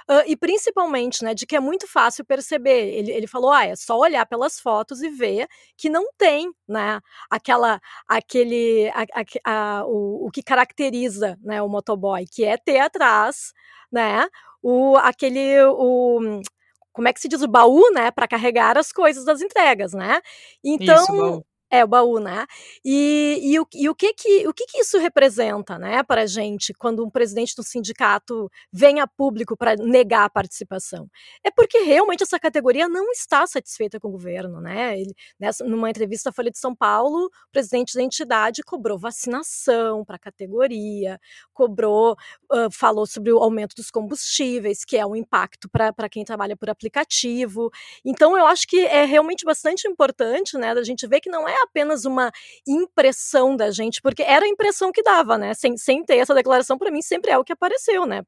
ah, e principalmente, né, de que é muito fácil perceber. Ele, ele falou, ah, é só olhar pelas fotos e ver que não tem, né, aquela, aquele, a, a- a- o, o que caracteriza, né, o motoboy, que é ter atrás, né, o, aquele, o, como é que se diz, o baú, né, para carregar as coisas das entregas, né? Então, Isso. É, o baú, né? E, e, o, e o, que, que, o que, que isso representa, né, para a gente, quando um presidente do sindicato vem a público para negar a participação? É porque realmente essa categoria não está satisfeita com o governo, né? Ele, nessa, numa entrevista à Folha de São Paulo, o presidente da entidade cobrou vacinação para a categoria, cobrou, ah, falou sobre o aumento dos combustíveis, que é um impacto para quem trabalha por aplicativo. Então, eu acho que é realmente bastante importante, né, da gente ver que não é apenas uma impressão da gente, porque era a impressão que dava, né? Sem, sem ter essa declaração, para mim, sempre é o que apareceu, né?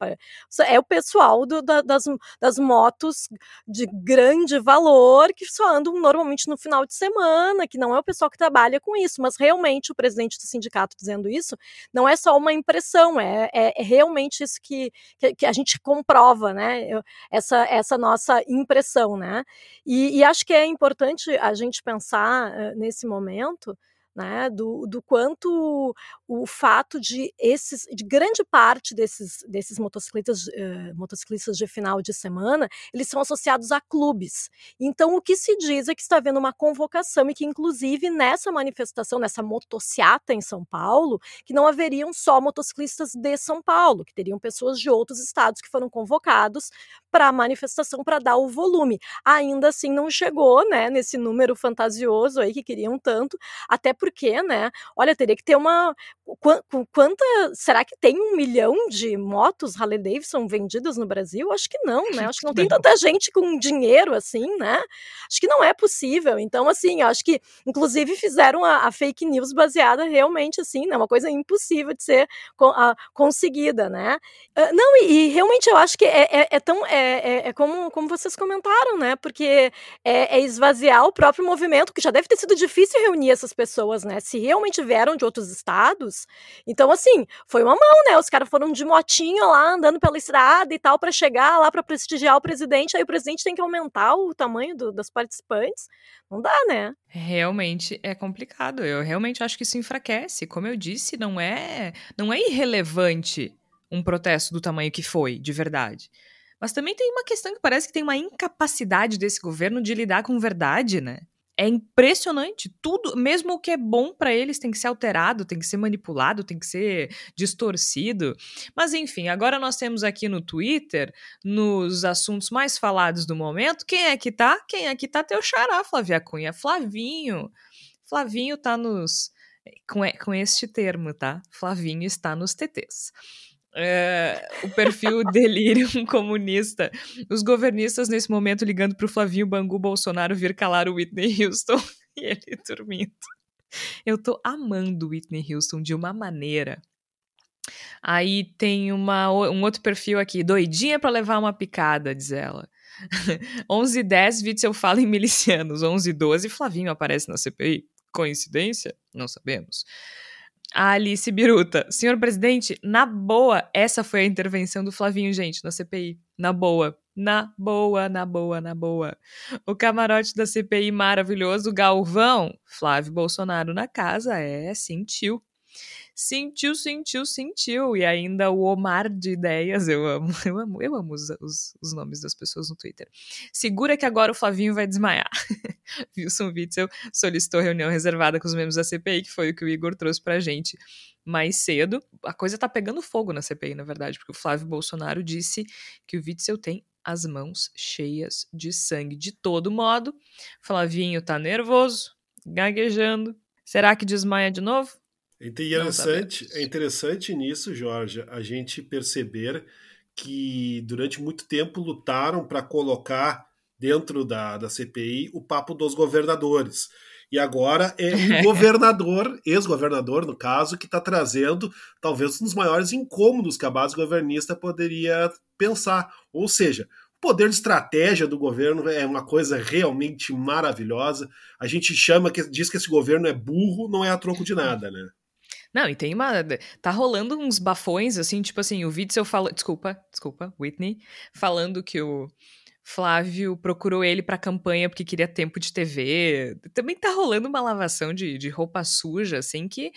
É o pessoal do- da- das, das motos de grande valor que só andam normalmente no final de semana, que não é o pessoal que trabalha com isso, mas realmente o presidente do sindicato dizendo isso não é só uma impressão, é, é- é realmente isso que, que, que a gente comprova, né? Essa, essa nossa impressão, né? E, e acho que é importante a gente pensar eh, nesse momento momento, né, do, do quanto o fato de esses de grande parte desses, desses motociclistas, eh, motociclistas de final de semana eles são associados a clubes. Então o que se diz é que está havendo uma convocação e que inclusive nessa manifestação, nessa motociata em São Paulo, que não haveriam só motociclistas de São Paulo, que teriam pessoas de outros estados que foram convocados para a manifestação para dar o volume. Ainda assim não chegou, né, nesse número fantasioso aí que queriam tanto, até porque, né, olha, teria que ter uma qua- qu- quanta, será que tem um milhão de motos Harley Davidson vendidas no Brasil? Acho que não, né? Acho que não tem tanta gente com dinheiro assim, né? Acho que não é possível. Então, assim, acho que inclusive fizeram a, a fake news baseada realmente assim, né? Uma coisa impossível de ser co- conseguida, né? Ah, não, e, e realmente eu acho que é, é- é tão. É, é- é como, como vocês comentaram, né? Porque é, é esvaziar o próprio movimento, que já deve ter sido difícil reunir essas pessoas, né? Se realmente vieram de outros estados. Então, assim, foi uma mão, né? Os caras foram de motinho lá, andando pela estrada e tal, para chegar lá para prestigiar o presidente. Aí o presidente tem que aumentar o tamanho do- das participantes. Não dá, né? Realmente é complicado. Eu realmente acho que isso enfraquece. Como eu disse, não é, não é irrelevante um protesto do tamanho que foi, de verdade. Mas também tem uma questão que parece que tem uma incapacidade desse governo de lidar com verdade, né? É impressionante. Tudo, mesmo o que é bom pra eles, tem que ser alterado, tem que ser manipulado, tem que ser distorcido. Mas enfim, agora nós temos aqui no Twitter, nos assuntos mais falados do momento, quem é que tá? Quem é que tá? Teu xará, Flávia Cunha. Flavinho. Flavinho tá nos. Com, com este termo, tá? Flavinho está nos TTs. É, o perfil Delírio Comunista. Os governistas, nesse momento, ligando pro Flavinho Bangu Bolsonaro vir calar o Whitney Houston e ele dormindo. Eu tô amando o Whitney Houston de uma maneira. Aí tem uma, o- um outro perfil aqui, doidinha pra levar uma picada, diz ela. 11 h 10 Witzel fala em milicianos. 11 h 12 Flavinho aparece na CPI. Coincidência? Não sabemos. A Alice Biruta. Senhor presidente, na boa, essa foi a intervenção do Flavinho, gente, na CPI. Na boa. Na boa, na boa, na boa. O camarote da CPI maravilhoso, Galvão. Flávio Bolsonaro na casa, é, sentiu. Sentiu, sentiu, sentiu. E ainda o Omar de ideias, eu amo, eu amo, eu amo os, os, os nomes das pessoas no Twitter. Segura que agora o Flavinho vai desmaiar. Wilson Witzel solicitou reunião reservada com os membros da CPI, que foi o que o Igor trouxe pra gente mais cedo. A coisa tá pegando fogo na CPI, na verdade, porque o Flávio Bolsonaro disse que o Witzel tem as mãos cheias de sangue. De todo modo, Flavinho tá nervoso, gaguejando. Será que desmaia de novo? É interessante, é interessante nisso, Jorge, a gente perceber que durante muito tempo lutaram para colocar dentro da, da CPI o papo dos governadores. E agora é um governador, ex-governador, no caso, que está trazendo talvez um dos maiores incômodos que a base governista poderia pensar. Ou seja, o poder de estratégia do governo é uma coisa realmente maravilhosa. A gente chama, que diz que esse governo é burro, não é a troco de nada, né? Não, e tem uma. Tá rolando uns bafões, assim, tipo assim, o Witzel fala. Desculpa, desculpa, Whitney. Falando que o Flávio procurou ele pra campanha porque queria tempo de TV. Também tá rolando uma lavação de, de roupa suja, assim, que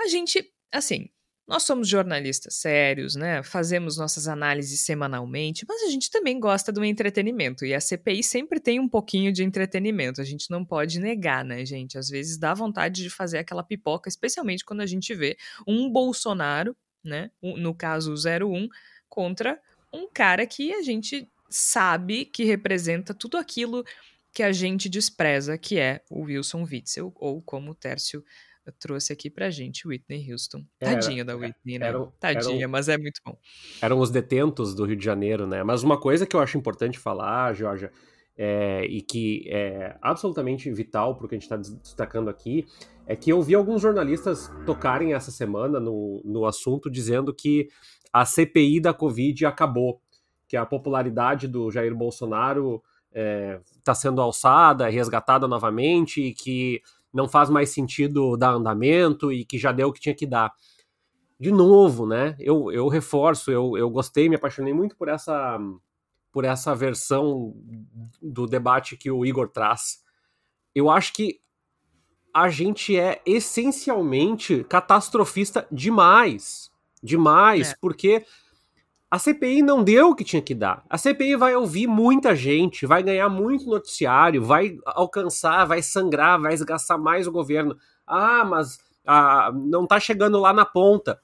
a gente. Assim, nós somos jornalistas sérios, né? Fazemos nossas análises semanalmente, mas a gente também gosta do entretenimento. E a CPI sempre tem um pouquinho de entretenimento. A gente não pode negar, né, gente? Às vezes dá vontade de fazer aquela pipoca, especialmente quando a gente vê um Bolsonaro, né? No caso, o 01, contra um cara que a gente sabe que representa tudo aquilo que a gente despreza, que é o Wilson Witzel, ou como o Tércio trouxe aqui pra gente Whitney Houston. Tadinha da Whitney, né? Era, Tadinha, era, mas é muito bom. Eram os detentos do Rio de Janeiro, né? Mas uma coisa que eu acho importante falar, Georgia, é, e que é absolutamente vital para o que a gente está destacando aqui, é que eu vi alguns jornalistas tocarem essa semana no, no assunto dizendo que a CPI da Covid acabou, que a popularidade do Jair Bolsonaro está é, tá sendo alçada, resgatada novamente, e que não faz mais sentido dar andamento e que já deu o que tinha que dar. De novo, né? Eu, eu reforço, eu, eu gostei, me apaixonei muito por essa por essa versão do debate que o Igor traz. Eu acho que a gente é essencialmente catastrofista demais. Demais, é. porque a CPI não deu o que tinha que dar. A CPI vai ouvir muita gente, vai ganhar muito noticiário, vai alcançar, vai sangrar, vai esgaçar mais o governo. Ah, mas ah, não está chegando lá na ponta.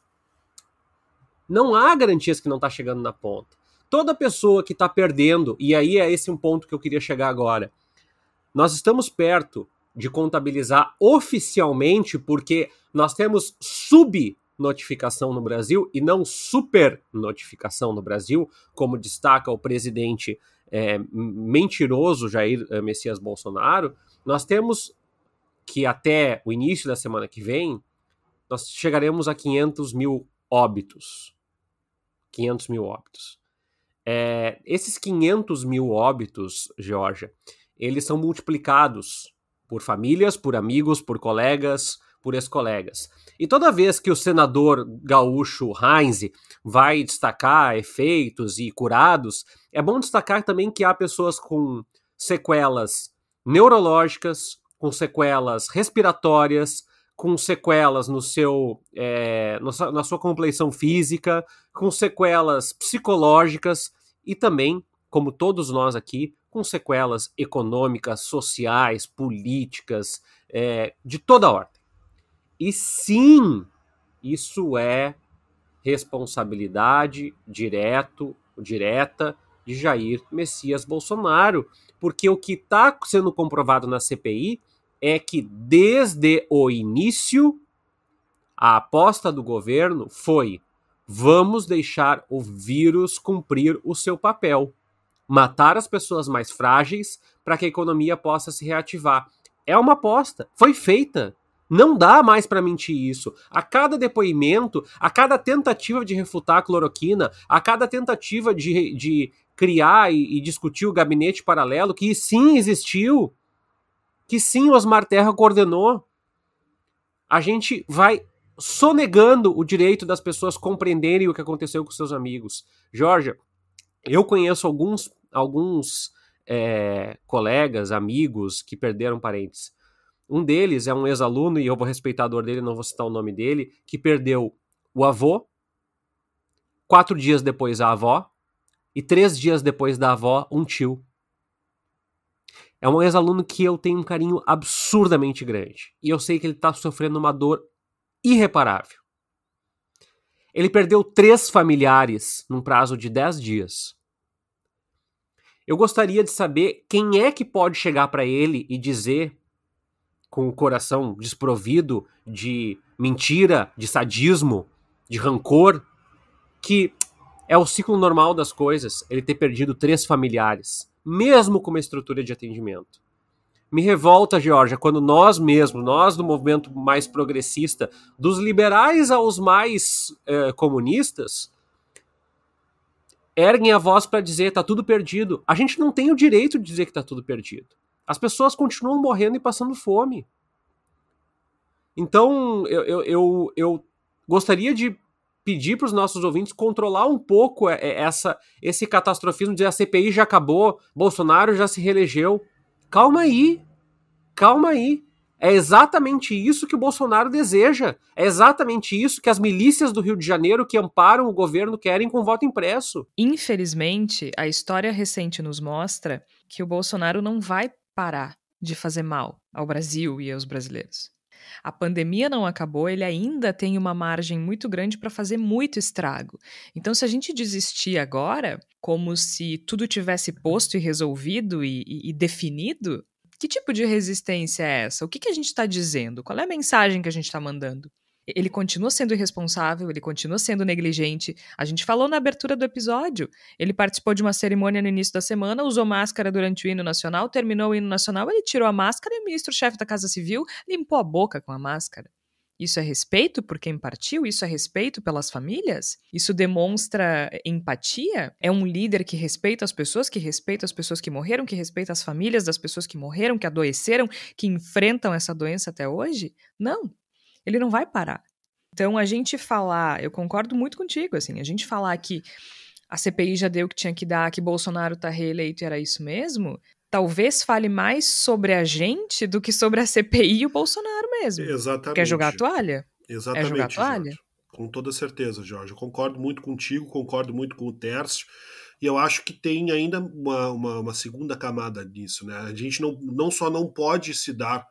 Não há garantias que não está chegando na ponta. Toda pessoa que está perdendo, e aí é esse um ponto que eu queria chegar agora. Nós estamos perto de contabilizar oficialmente, porque nós temos sub notificação no Brasil e não super notificação no Brasil, como destaca o presidente é, mentiroso Jair eh, Messias Bolsonaro, nós temos que até o início da semana que vem, nós chegaremos a 500 mil óbitos. 500 mil óbitos. É, esses 500 mil óbitos, Georgia, eles são multiplicados por famílias, por amigos, por colegas, por ex-colegas. E toda vez que o senador gaúcho Heinz vai destacar efeitos e curados, é bom destacar também que há pessoas com sequelas neurológicas, com sequelas respiratórias, com sequelas no seu é, na sua compleição física, com sequelas psicológicas e também, como todos nós aqui, com sequelas econômicas, sociais, políticas, é, de toda ordem. E sim, isso é responsabilidade direto, direta de Jair Messias Bolsonaro, porque o que está sendo comprovado na CPI é que desde o início a aposta do governo foi: vamos deixar o vírus cumprir o seu papel, matar as pessoas mais frágeis para que a economia possa se reativar. É uma aposta, foi feita. Não dá mais para mentir isso. A cada depoimento, a cada tentativa de refutar a cloroquina, a cada tentativa de, de criar e, e discutir o gabinete paralelo, que sim existiu, que sim Osmar Terra coordenou, a gente vai sonegando o direito das pessoas compreenderem o que aconteceu com seus amigos. Jorge, eu conheço alguns, alguns é, colegas, amigos que perderam parentes. Um deles é um ex-aluno, e eu vou respeitar a dor dele, não vou citar o nome dele, que perdeu o avô, quatro dias depois a avó, e três dias depois da avó, um tio. É um ex-aluno que eu tenho um carinho absurdamente grande. E eu sei que ele está sofrendo uma dor irreparável. Ele perdeu três familiares num prazo de dez dias. Eu gostaria de saber quem é que pode chegar para ele e dizer com o coração desprovido de mentira, de sadismo, de rancor, que é o ciclo normal das coisas, ele ter perdido três familiares mesmo com uma estrutura de atendimento. Me revolta, Georgia, quando nós mesmos, nós do movimento mais progressista, dos liberais aos mais eh, comunistas, erguem a voz para dizer tá tudo perdido. A gente não tem o direito de dizer que tá tudo perdido. As pessoas continuam morrendo e passando fome. Então, eu, eu, eu, eu gostaria de pedir para os nossos ouvintes controlar um pouco essa, esse catastrofismo de a CPI já acabou, Bolsonaro já se reelegeu. Calma aí, calma aí. É exatamente isso que o Bolsonaro deseja. É exatamente isso que as milícias do Rio de Janeiro que amparam o governo querem com voto impresso. Infelizmente, a história recente nos mostra que o Bolsonaro não vai parar de fazer mal ao Brasil e aos brasileiros. A pandemia não acabou, ele ainda tem uma margem muito grande para fazer muito estrago. Então, se a gente desistir agora, como se tudo tivesse posto e resolvido e, e, e definido, que tipo de resistência é essa? O que, que a gente está dizendo? Qual é a mensagem que a gente está mandando? Ele continua sendo irresponsável, ele continua sendo negligente. A gente falou na abertura do episódio. Ele participou de uma cerimônia no início da semana, usou máscara durante o hino nacional, terminou o hino nacional, ele tirou a máscara e o ministro-chefe da Casa Civil limpou a boca com a máscara. Isso é respeito por quem partiu? Isso é respeito pelas famílias? Isso demonstra empatia? É um líder que respeita as pessoas, que respeita as pessoas que morreram, que respeita as famílias das pessoas que morreram, que adoeceram, que enfrentam essa doença até hoje? Não. Ele não vai parar. Então a gente falar, eu concordo muito contigo, assim, a gente falar que a CPI já deu o que tinha que dar, que Bolsonaro está reeleito e era isso mesmo, talvez fale mais sobre a gente do que sobre a CPI e o Bolsonaro mesmo. Exatamente. Quer jogar a toalha? Exatamente. É jogar a toalha? Jorge. Com toda certeza, Jorge. Eu concordo muito contigo, concordo muito com o Tércio. E eu acho que tem ainda uma, uma, uma, segunda camada nisso. Né? A gente não, não só não pode se dar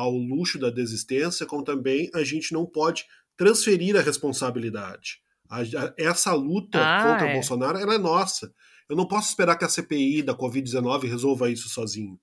ao luxo da desistência, como também a gente não pode transferir a responsabilidade. A, a, essa luta ah, contra é. o Bolsonaro ela é nossa. Eu não posso esperar que a CPI da Covid-19 resolva isso sozinho.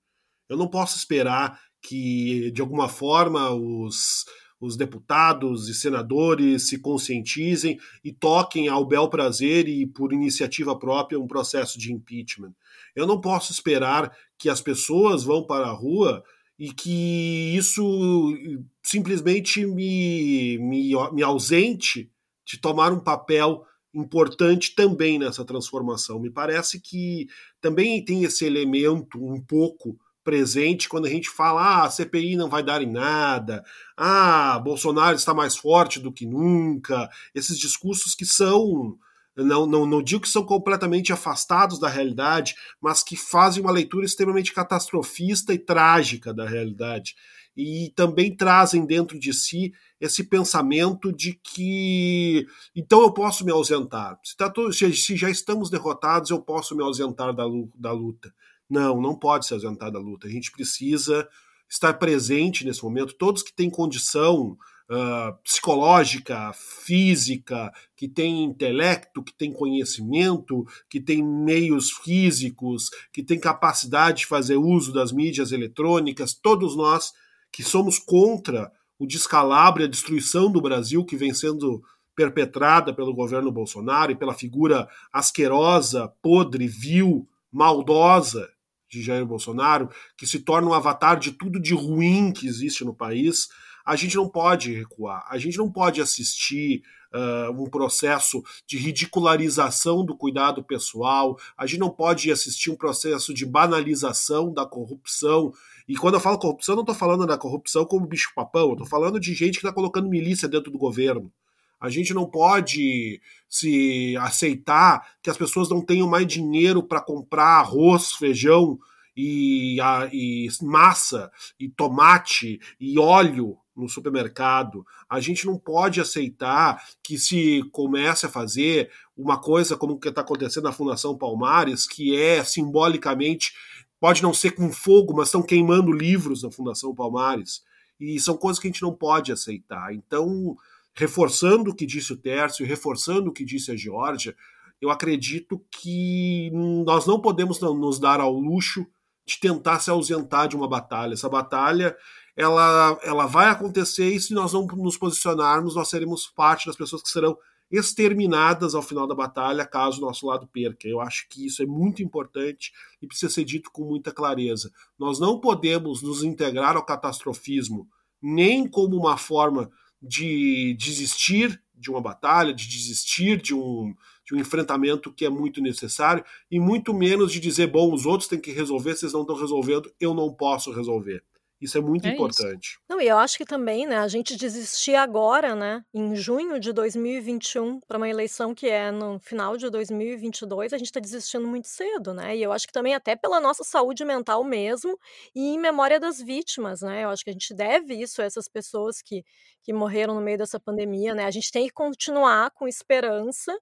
Eu não posso esperar que, de alguma forma, os, os deputados e senadores se conscientizem e toquem ao bel prazer e por iniciativa própria um processo de impeachment. Eu não posso esperar que as pessoas vão para a rua e que isso simplesmente me, me, me ausente de tomar um papel importante também nessa transformação. Me parece que também tem esse elemento um pouco presente quando a gente fala ah, a CPI não vai dar em nada, ah, Bolsonaro está mais forte do que nunca, esses discursos que são não, não, não digo que são completamente afastados da realidade, mas que fazem uma leitura extremamente catastrofista e trágica da realidade. E também trazem dentro de si esse pensamento de que então eu posso me ausentar. Se, tá todo, se, se já estamos derrotados, eu posso me ausentar da, da luta. Não, não pode se ausentar da luta. A gente precisa estar presente nesse momento. Todos que têm condição uh, psicológica, física, que têm intelecto, que têm conhecimento, que têm meios físicos, que têm capacidade de fazer uso das mídias eletrônicas, todos nós que somos contra o descalabro e a destruição do Brasil que vem sendo perpetrada pelo governo Bolsonaro e pela figura asquerosa, podre, vil, maldosa de Jair Bolsonaro, que se torna um avatar de tudo de ruim que existe no país, a gente não pode recuar, a gente não pode assistir uh, um processo de ridicularização do cuidado pessoal, a gente não pode assistir um processo de banalização da corrupção. E quando eu falo corrupção, eu não estou falando da corrupção como bicho-papão, eu estou falando de gente que está colocando milícia dentro do governo. A gente não pode se aceitar que as pessoas não tenham mais dinheiro para comprar arroz, feijão e, a, e massa, e tomate e óleo no supermercado. A gente não pode aceitar que se comece a fazer uma coisa como o que está acontecendo na Fundação Palmares, que é simbolicamente Pode não ser com fogo, mas estão queimando livros na Fundação Palmares. E são coisas que a gente não pode aceitar. Então, reforçando o que disse o Tércio, reforçando o que disse a Georgia, eu acredito que nós não podemos nos dar ao luxo de tentar se ausentar de uma batalha. Essa batalha ela, ela vai acontecer e se nós não nos posicionarmos, nós seremos parte das pessoas que serão exterminadas ao final da batalha, caso o nosso lado perca. Eu acho que isso é muito importante e precisa ser dito com muita clareza. Nós não podemos nos integrar ao catastrofismo nem como uma forma de desistir de uma batalha, de desistir de um, de um enfrentamento que é muito necessário, e muito menos de dizer, bom, os outros têm que resolver, vocês não estão resolvendo, eu não posso resolver. Isso é muito É importante. isso. Não, e eu acho que também, né, a gente desistir agora, né, em junho de 2021, para uma eleição que é no final de 2022, a gente está desistindo muito cedo, né? E eu acho que também até pela nossa saúde mental mesmo e em memória das vítimas, né? Eu acho que a gente deve isso a essas pessoas que, que morreram no meio dessa pandemia, né? A gente tem que continuar com esperança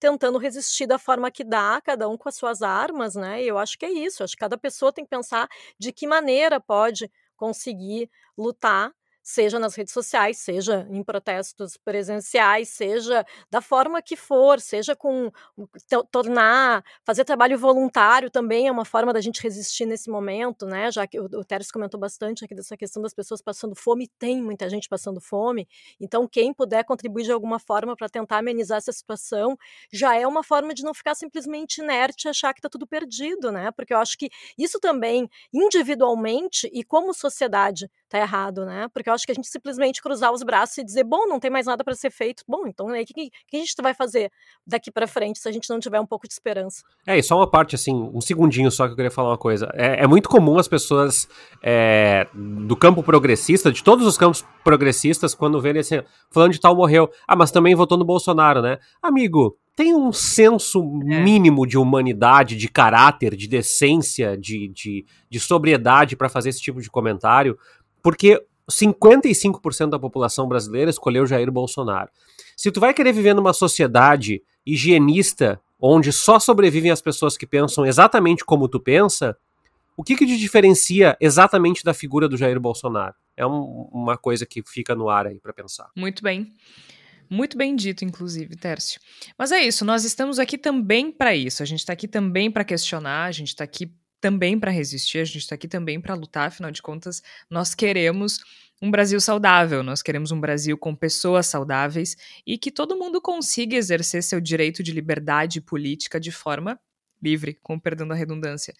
tentando resistir da forma que dá, cada um com as suas armas, né? E eu acho que é isso. Eu acho que cada pessoa tem que pensar de que maneira pode conseguir lutar, seja nas redes sociais, seja em protestos presenciais, seja da forma que for, seja com to- tornar, fazer trabalho voluntário também é uma forma da gente resistir nesse momento, né? Já que o, o Teres comentou bastante aqui dessa questão das pessoas passando fome, tem muita gente passando fome, então quem puder contribuir de alguma forma para tentar amenizar essa situação, já é uma forma de não ficar simplesmente inerte e achar que está tudo perdido, né? Porque eu acho que isso também, individualmente e como sociedade, tá errado, né? Porque eu acho que a gente simplesmente cruzar os braços e dizer, bom, não tem mais nada para ser feito. Bom, então o que, que a gente vai fazer daqui para frente se a gente não tiver um pouco de esperança? É, e só uma parte, assim, um segundinho só que eu queria falar uma coisa. É, é muito comum as pessoas é, do campo progressista, de todos os campos progressistas, quando verem assim, fulano de tal morreu. Ah, mas também votou no Bolsonaro, né? Amigo, tem um senso mínimo de humanidade, de caráter, de decência, de, de, de sobriedade para fazer esse tipo de comentário, porque 55% da população brasileira escolheu Jair Bolsonaro. Se tu vai querer viver numa sociedade higienista, onde só sobrevivem as pessoas que pensam exatamente como tu pensa, o que, que te diferencia exatamente da figura do Jair Bolsonaro? É um- uma coisa que fica no ar aí para pensar. Muito bem. Muito bem dito, inclusive, Tércio. Mas é isso, nós estamos aqui também para isso. A gente está aqui também para questionar, a gente está aqui também para resistir, a gente está aqui também para lutar, afinal de contas, nós queremos um Brasil saudável, nós queremos um Brasil com pessoas saudáveis e que todo mundo consiga exercer seu direito de liberdade política de forma livre, com perdão da redundância.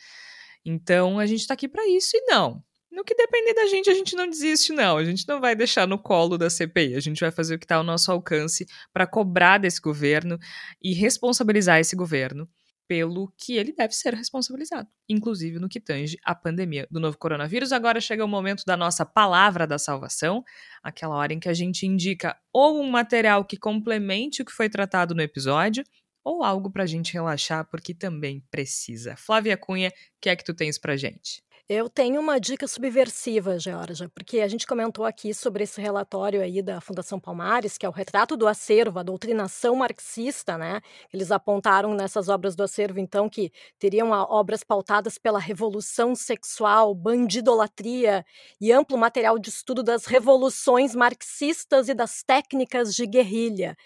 Então, a gente está aqui para isso e não. No que depender da gente, a gente não desiste, não. A gente não vai deixar no colo da CPI. A gente vai fazer o que está ao nosso alcance para cobrar desse governo e responsabilizar esse governo pelo que ele deve ser responsabilizado, inclusive no que tange a pandemia do novo coronavírus. Agora chega o momento da nossa palavra da salvação, aquela hora em que a gente indica ou um material que complemente o que foi tratado no episódio, ou algo para a gente relaxar, porque também precisa. Flávia Cunha, o que é que tu tens pra gente? Eu tenho uma dica subversiva, Georgia, porque a gente comentou aqui sobre esse relatório aí da Fundação Palmares, que é o retrato do acervo, a doutrinação marxista, né? Eles apontaram nessas obras do acervo, então, que teriam a- obras pautadas pela revolução sexual, bandidolatria e amplo material de estudo das revoluções marxistas e das técnicas de guerrilha.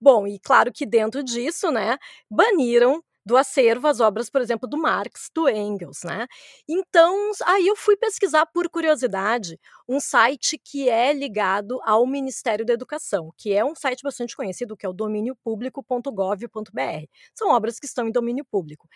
Bom, e claro que dentro disso, né, baniram do acervo as obras, por exemplo, do Marx, do Engels, né? Então, aí eu fui pesquisar por curiosidade um site que é ligado ao Ministério da Educação, que é um site bastante conhecido, que é o domíniopublico.gov.br. São obras que estão em domínio público.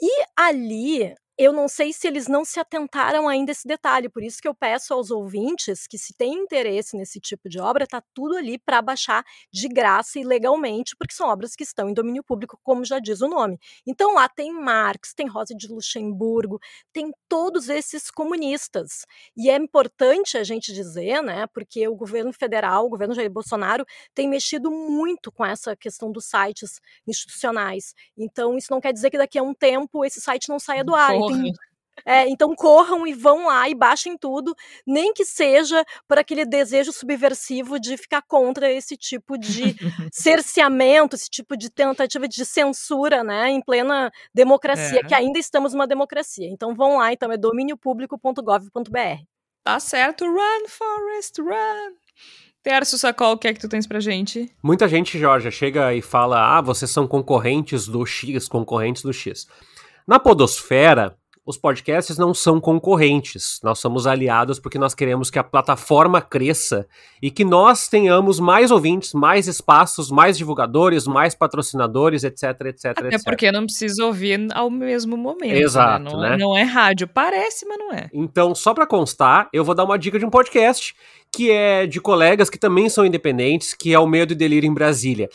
E ali, eu não sei se eles não se atentaram ainda a esse detalhe, por isso que eu peço aos ouvintes que, se tem interesse nesse tipo de obra, tá tudo ali para baixar de graça e legalmente, porque são obras que estão em domínio público, como já diz o nome. Então lá tem Marx, tem Rosa de Luxemburgo, tem todos esses comunistas. E é importante a gente dizer, né, porque o governo federal, o governo Jair Bolsonaro, tem mexido muito com essa questão dos sites institucionais. Então, isso não quer dizer que daqui a um tempo esse site não saia do ar. É, então corram e vão lá e baixem tudo, nem que seja por aquele desejo subversivo de ficar contra esse tipo de cerceamento, esse tipo de tentativa de censura, né, em plena democracia, É. que ainda estamos numa democracia. Então vão lá, então é domíniopublico.gov.br. Tá certo, run, Forest, run! Tércio Sacol, o que é que tu tens pra gente? Muita gente, Jorge, chega e fala: ah, vocês são concorrentes do X, concorrentes do X. Na Podosfera, os podcasts não são concorrentes, nós somos aliados porque nós queremos que a plataforma cresça e que nós tenhamos mais ouvintes, mais espaços, mais divulgadores, mais patrocinadores, etc, etc, Até etc. porque não precisa ouvir ao mesmo momento. Exato, né? Não, né? não é rádio. Parece, mas não é. Então, só para constar, eu vou dar uma dica de um podcast que é de colegas que também são independentes, que é o Medo e Delírio em Brasília.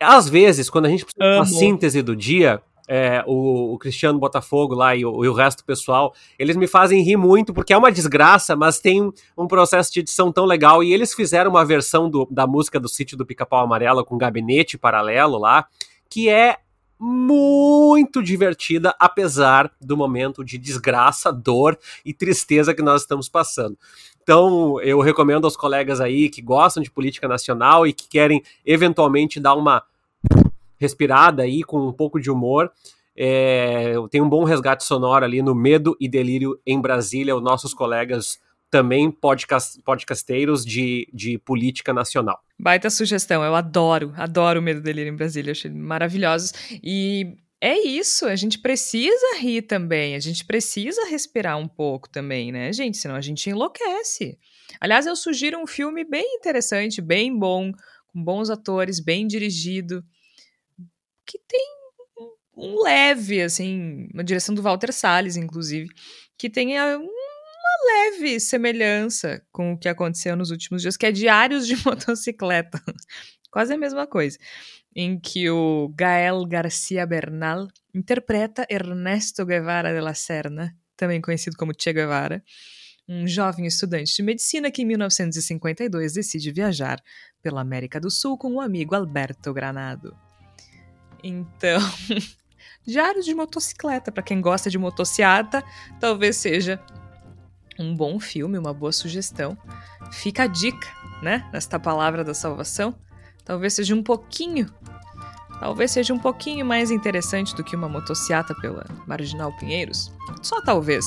Às vezes, quando a gente precisa de uma Amo. síntese do dia, é, o, o Cristiano Botafogo lá e o, e o resto do pessoal, eles me fazem rir muito, porque é uma desgraça, mas tem um, processo de edição tão legal. E eles fizeram uma versão do- da música do sítio do Pica-Pau Amarelo com gabinete paralelo lá, que é muito divertida, apesar do momento de desgraça, dor e tristeza que nós estamos passando. Então, eu recomendo aos colegas aí que gostam de política nacional e que querem eventualmente dar uma respirada aí com um pouco de humor. É, tem um bom resgate sonoro ali no Medo e Delírio em Brasília, os nossos colegas também podcast, podcasteiros de, de política nacional. Baita sugestão, eu adoro, adoro o Medo e Delírio em Brasília, achei maravilhosos. E é isso, a gente precisa rir também, a gente precisa respirar um pouco também, né, gente? Senão a gente enlouquece. Aliás, eu sugiro um filme bem interessante, bem bom, com bons atores, bem dirigido, que tem um- leve, assim, uma direção do Walter Salles, inclusive, que tem uma leve semelhança com o que aconteceu nos últimos dias, que é Diários de Motocicleta. Quase a mesma coisa. Em que o Gael Garcia Bernal interpreta Ernesto Guevara de la Serna, também conhecido como Che Guevara, um jovem estudante de medicina que em 1952 decide viajar pela América do Sul com o amigo Alberto Granado. Então, Diários de Motocicleta, para quem gosta de motociata, talvez seja um bom filme, uma boa sugestão. Fica a dica, né? Nesta palavra da salvação. Talvez seja um pouquinho, talvez seja um pouquinho mais interessante do que uma motociata pela Marginal Pinheiros. Só talvez.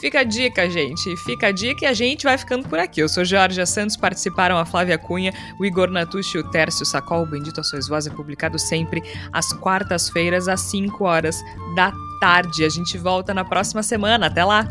Fica a dica, gente. Fica a dica e a gente vai ficando por aqui. Eu sou Jorge Santos, participaram a Flávia Cunha, o Igor Natucci o Tércio Sacol. O Bendito a Sois Voz é publicado sempre às quartas-feiras, às 5 horas da tarde. A gente volta na próxima semana. Até lá!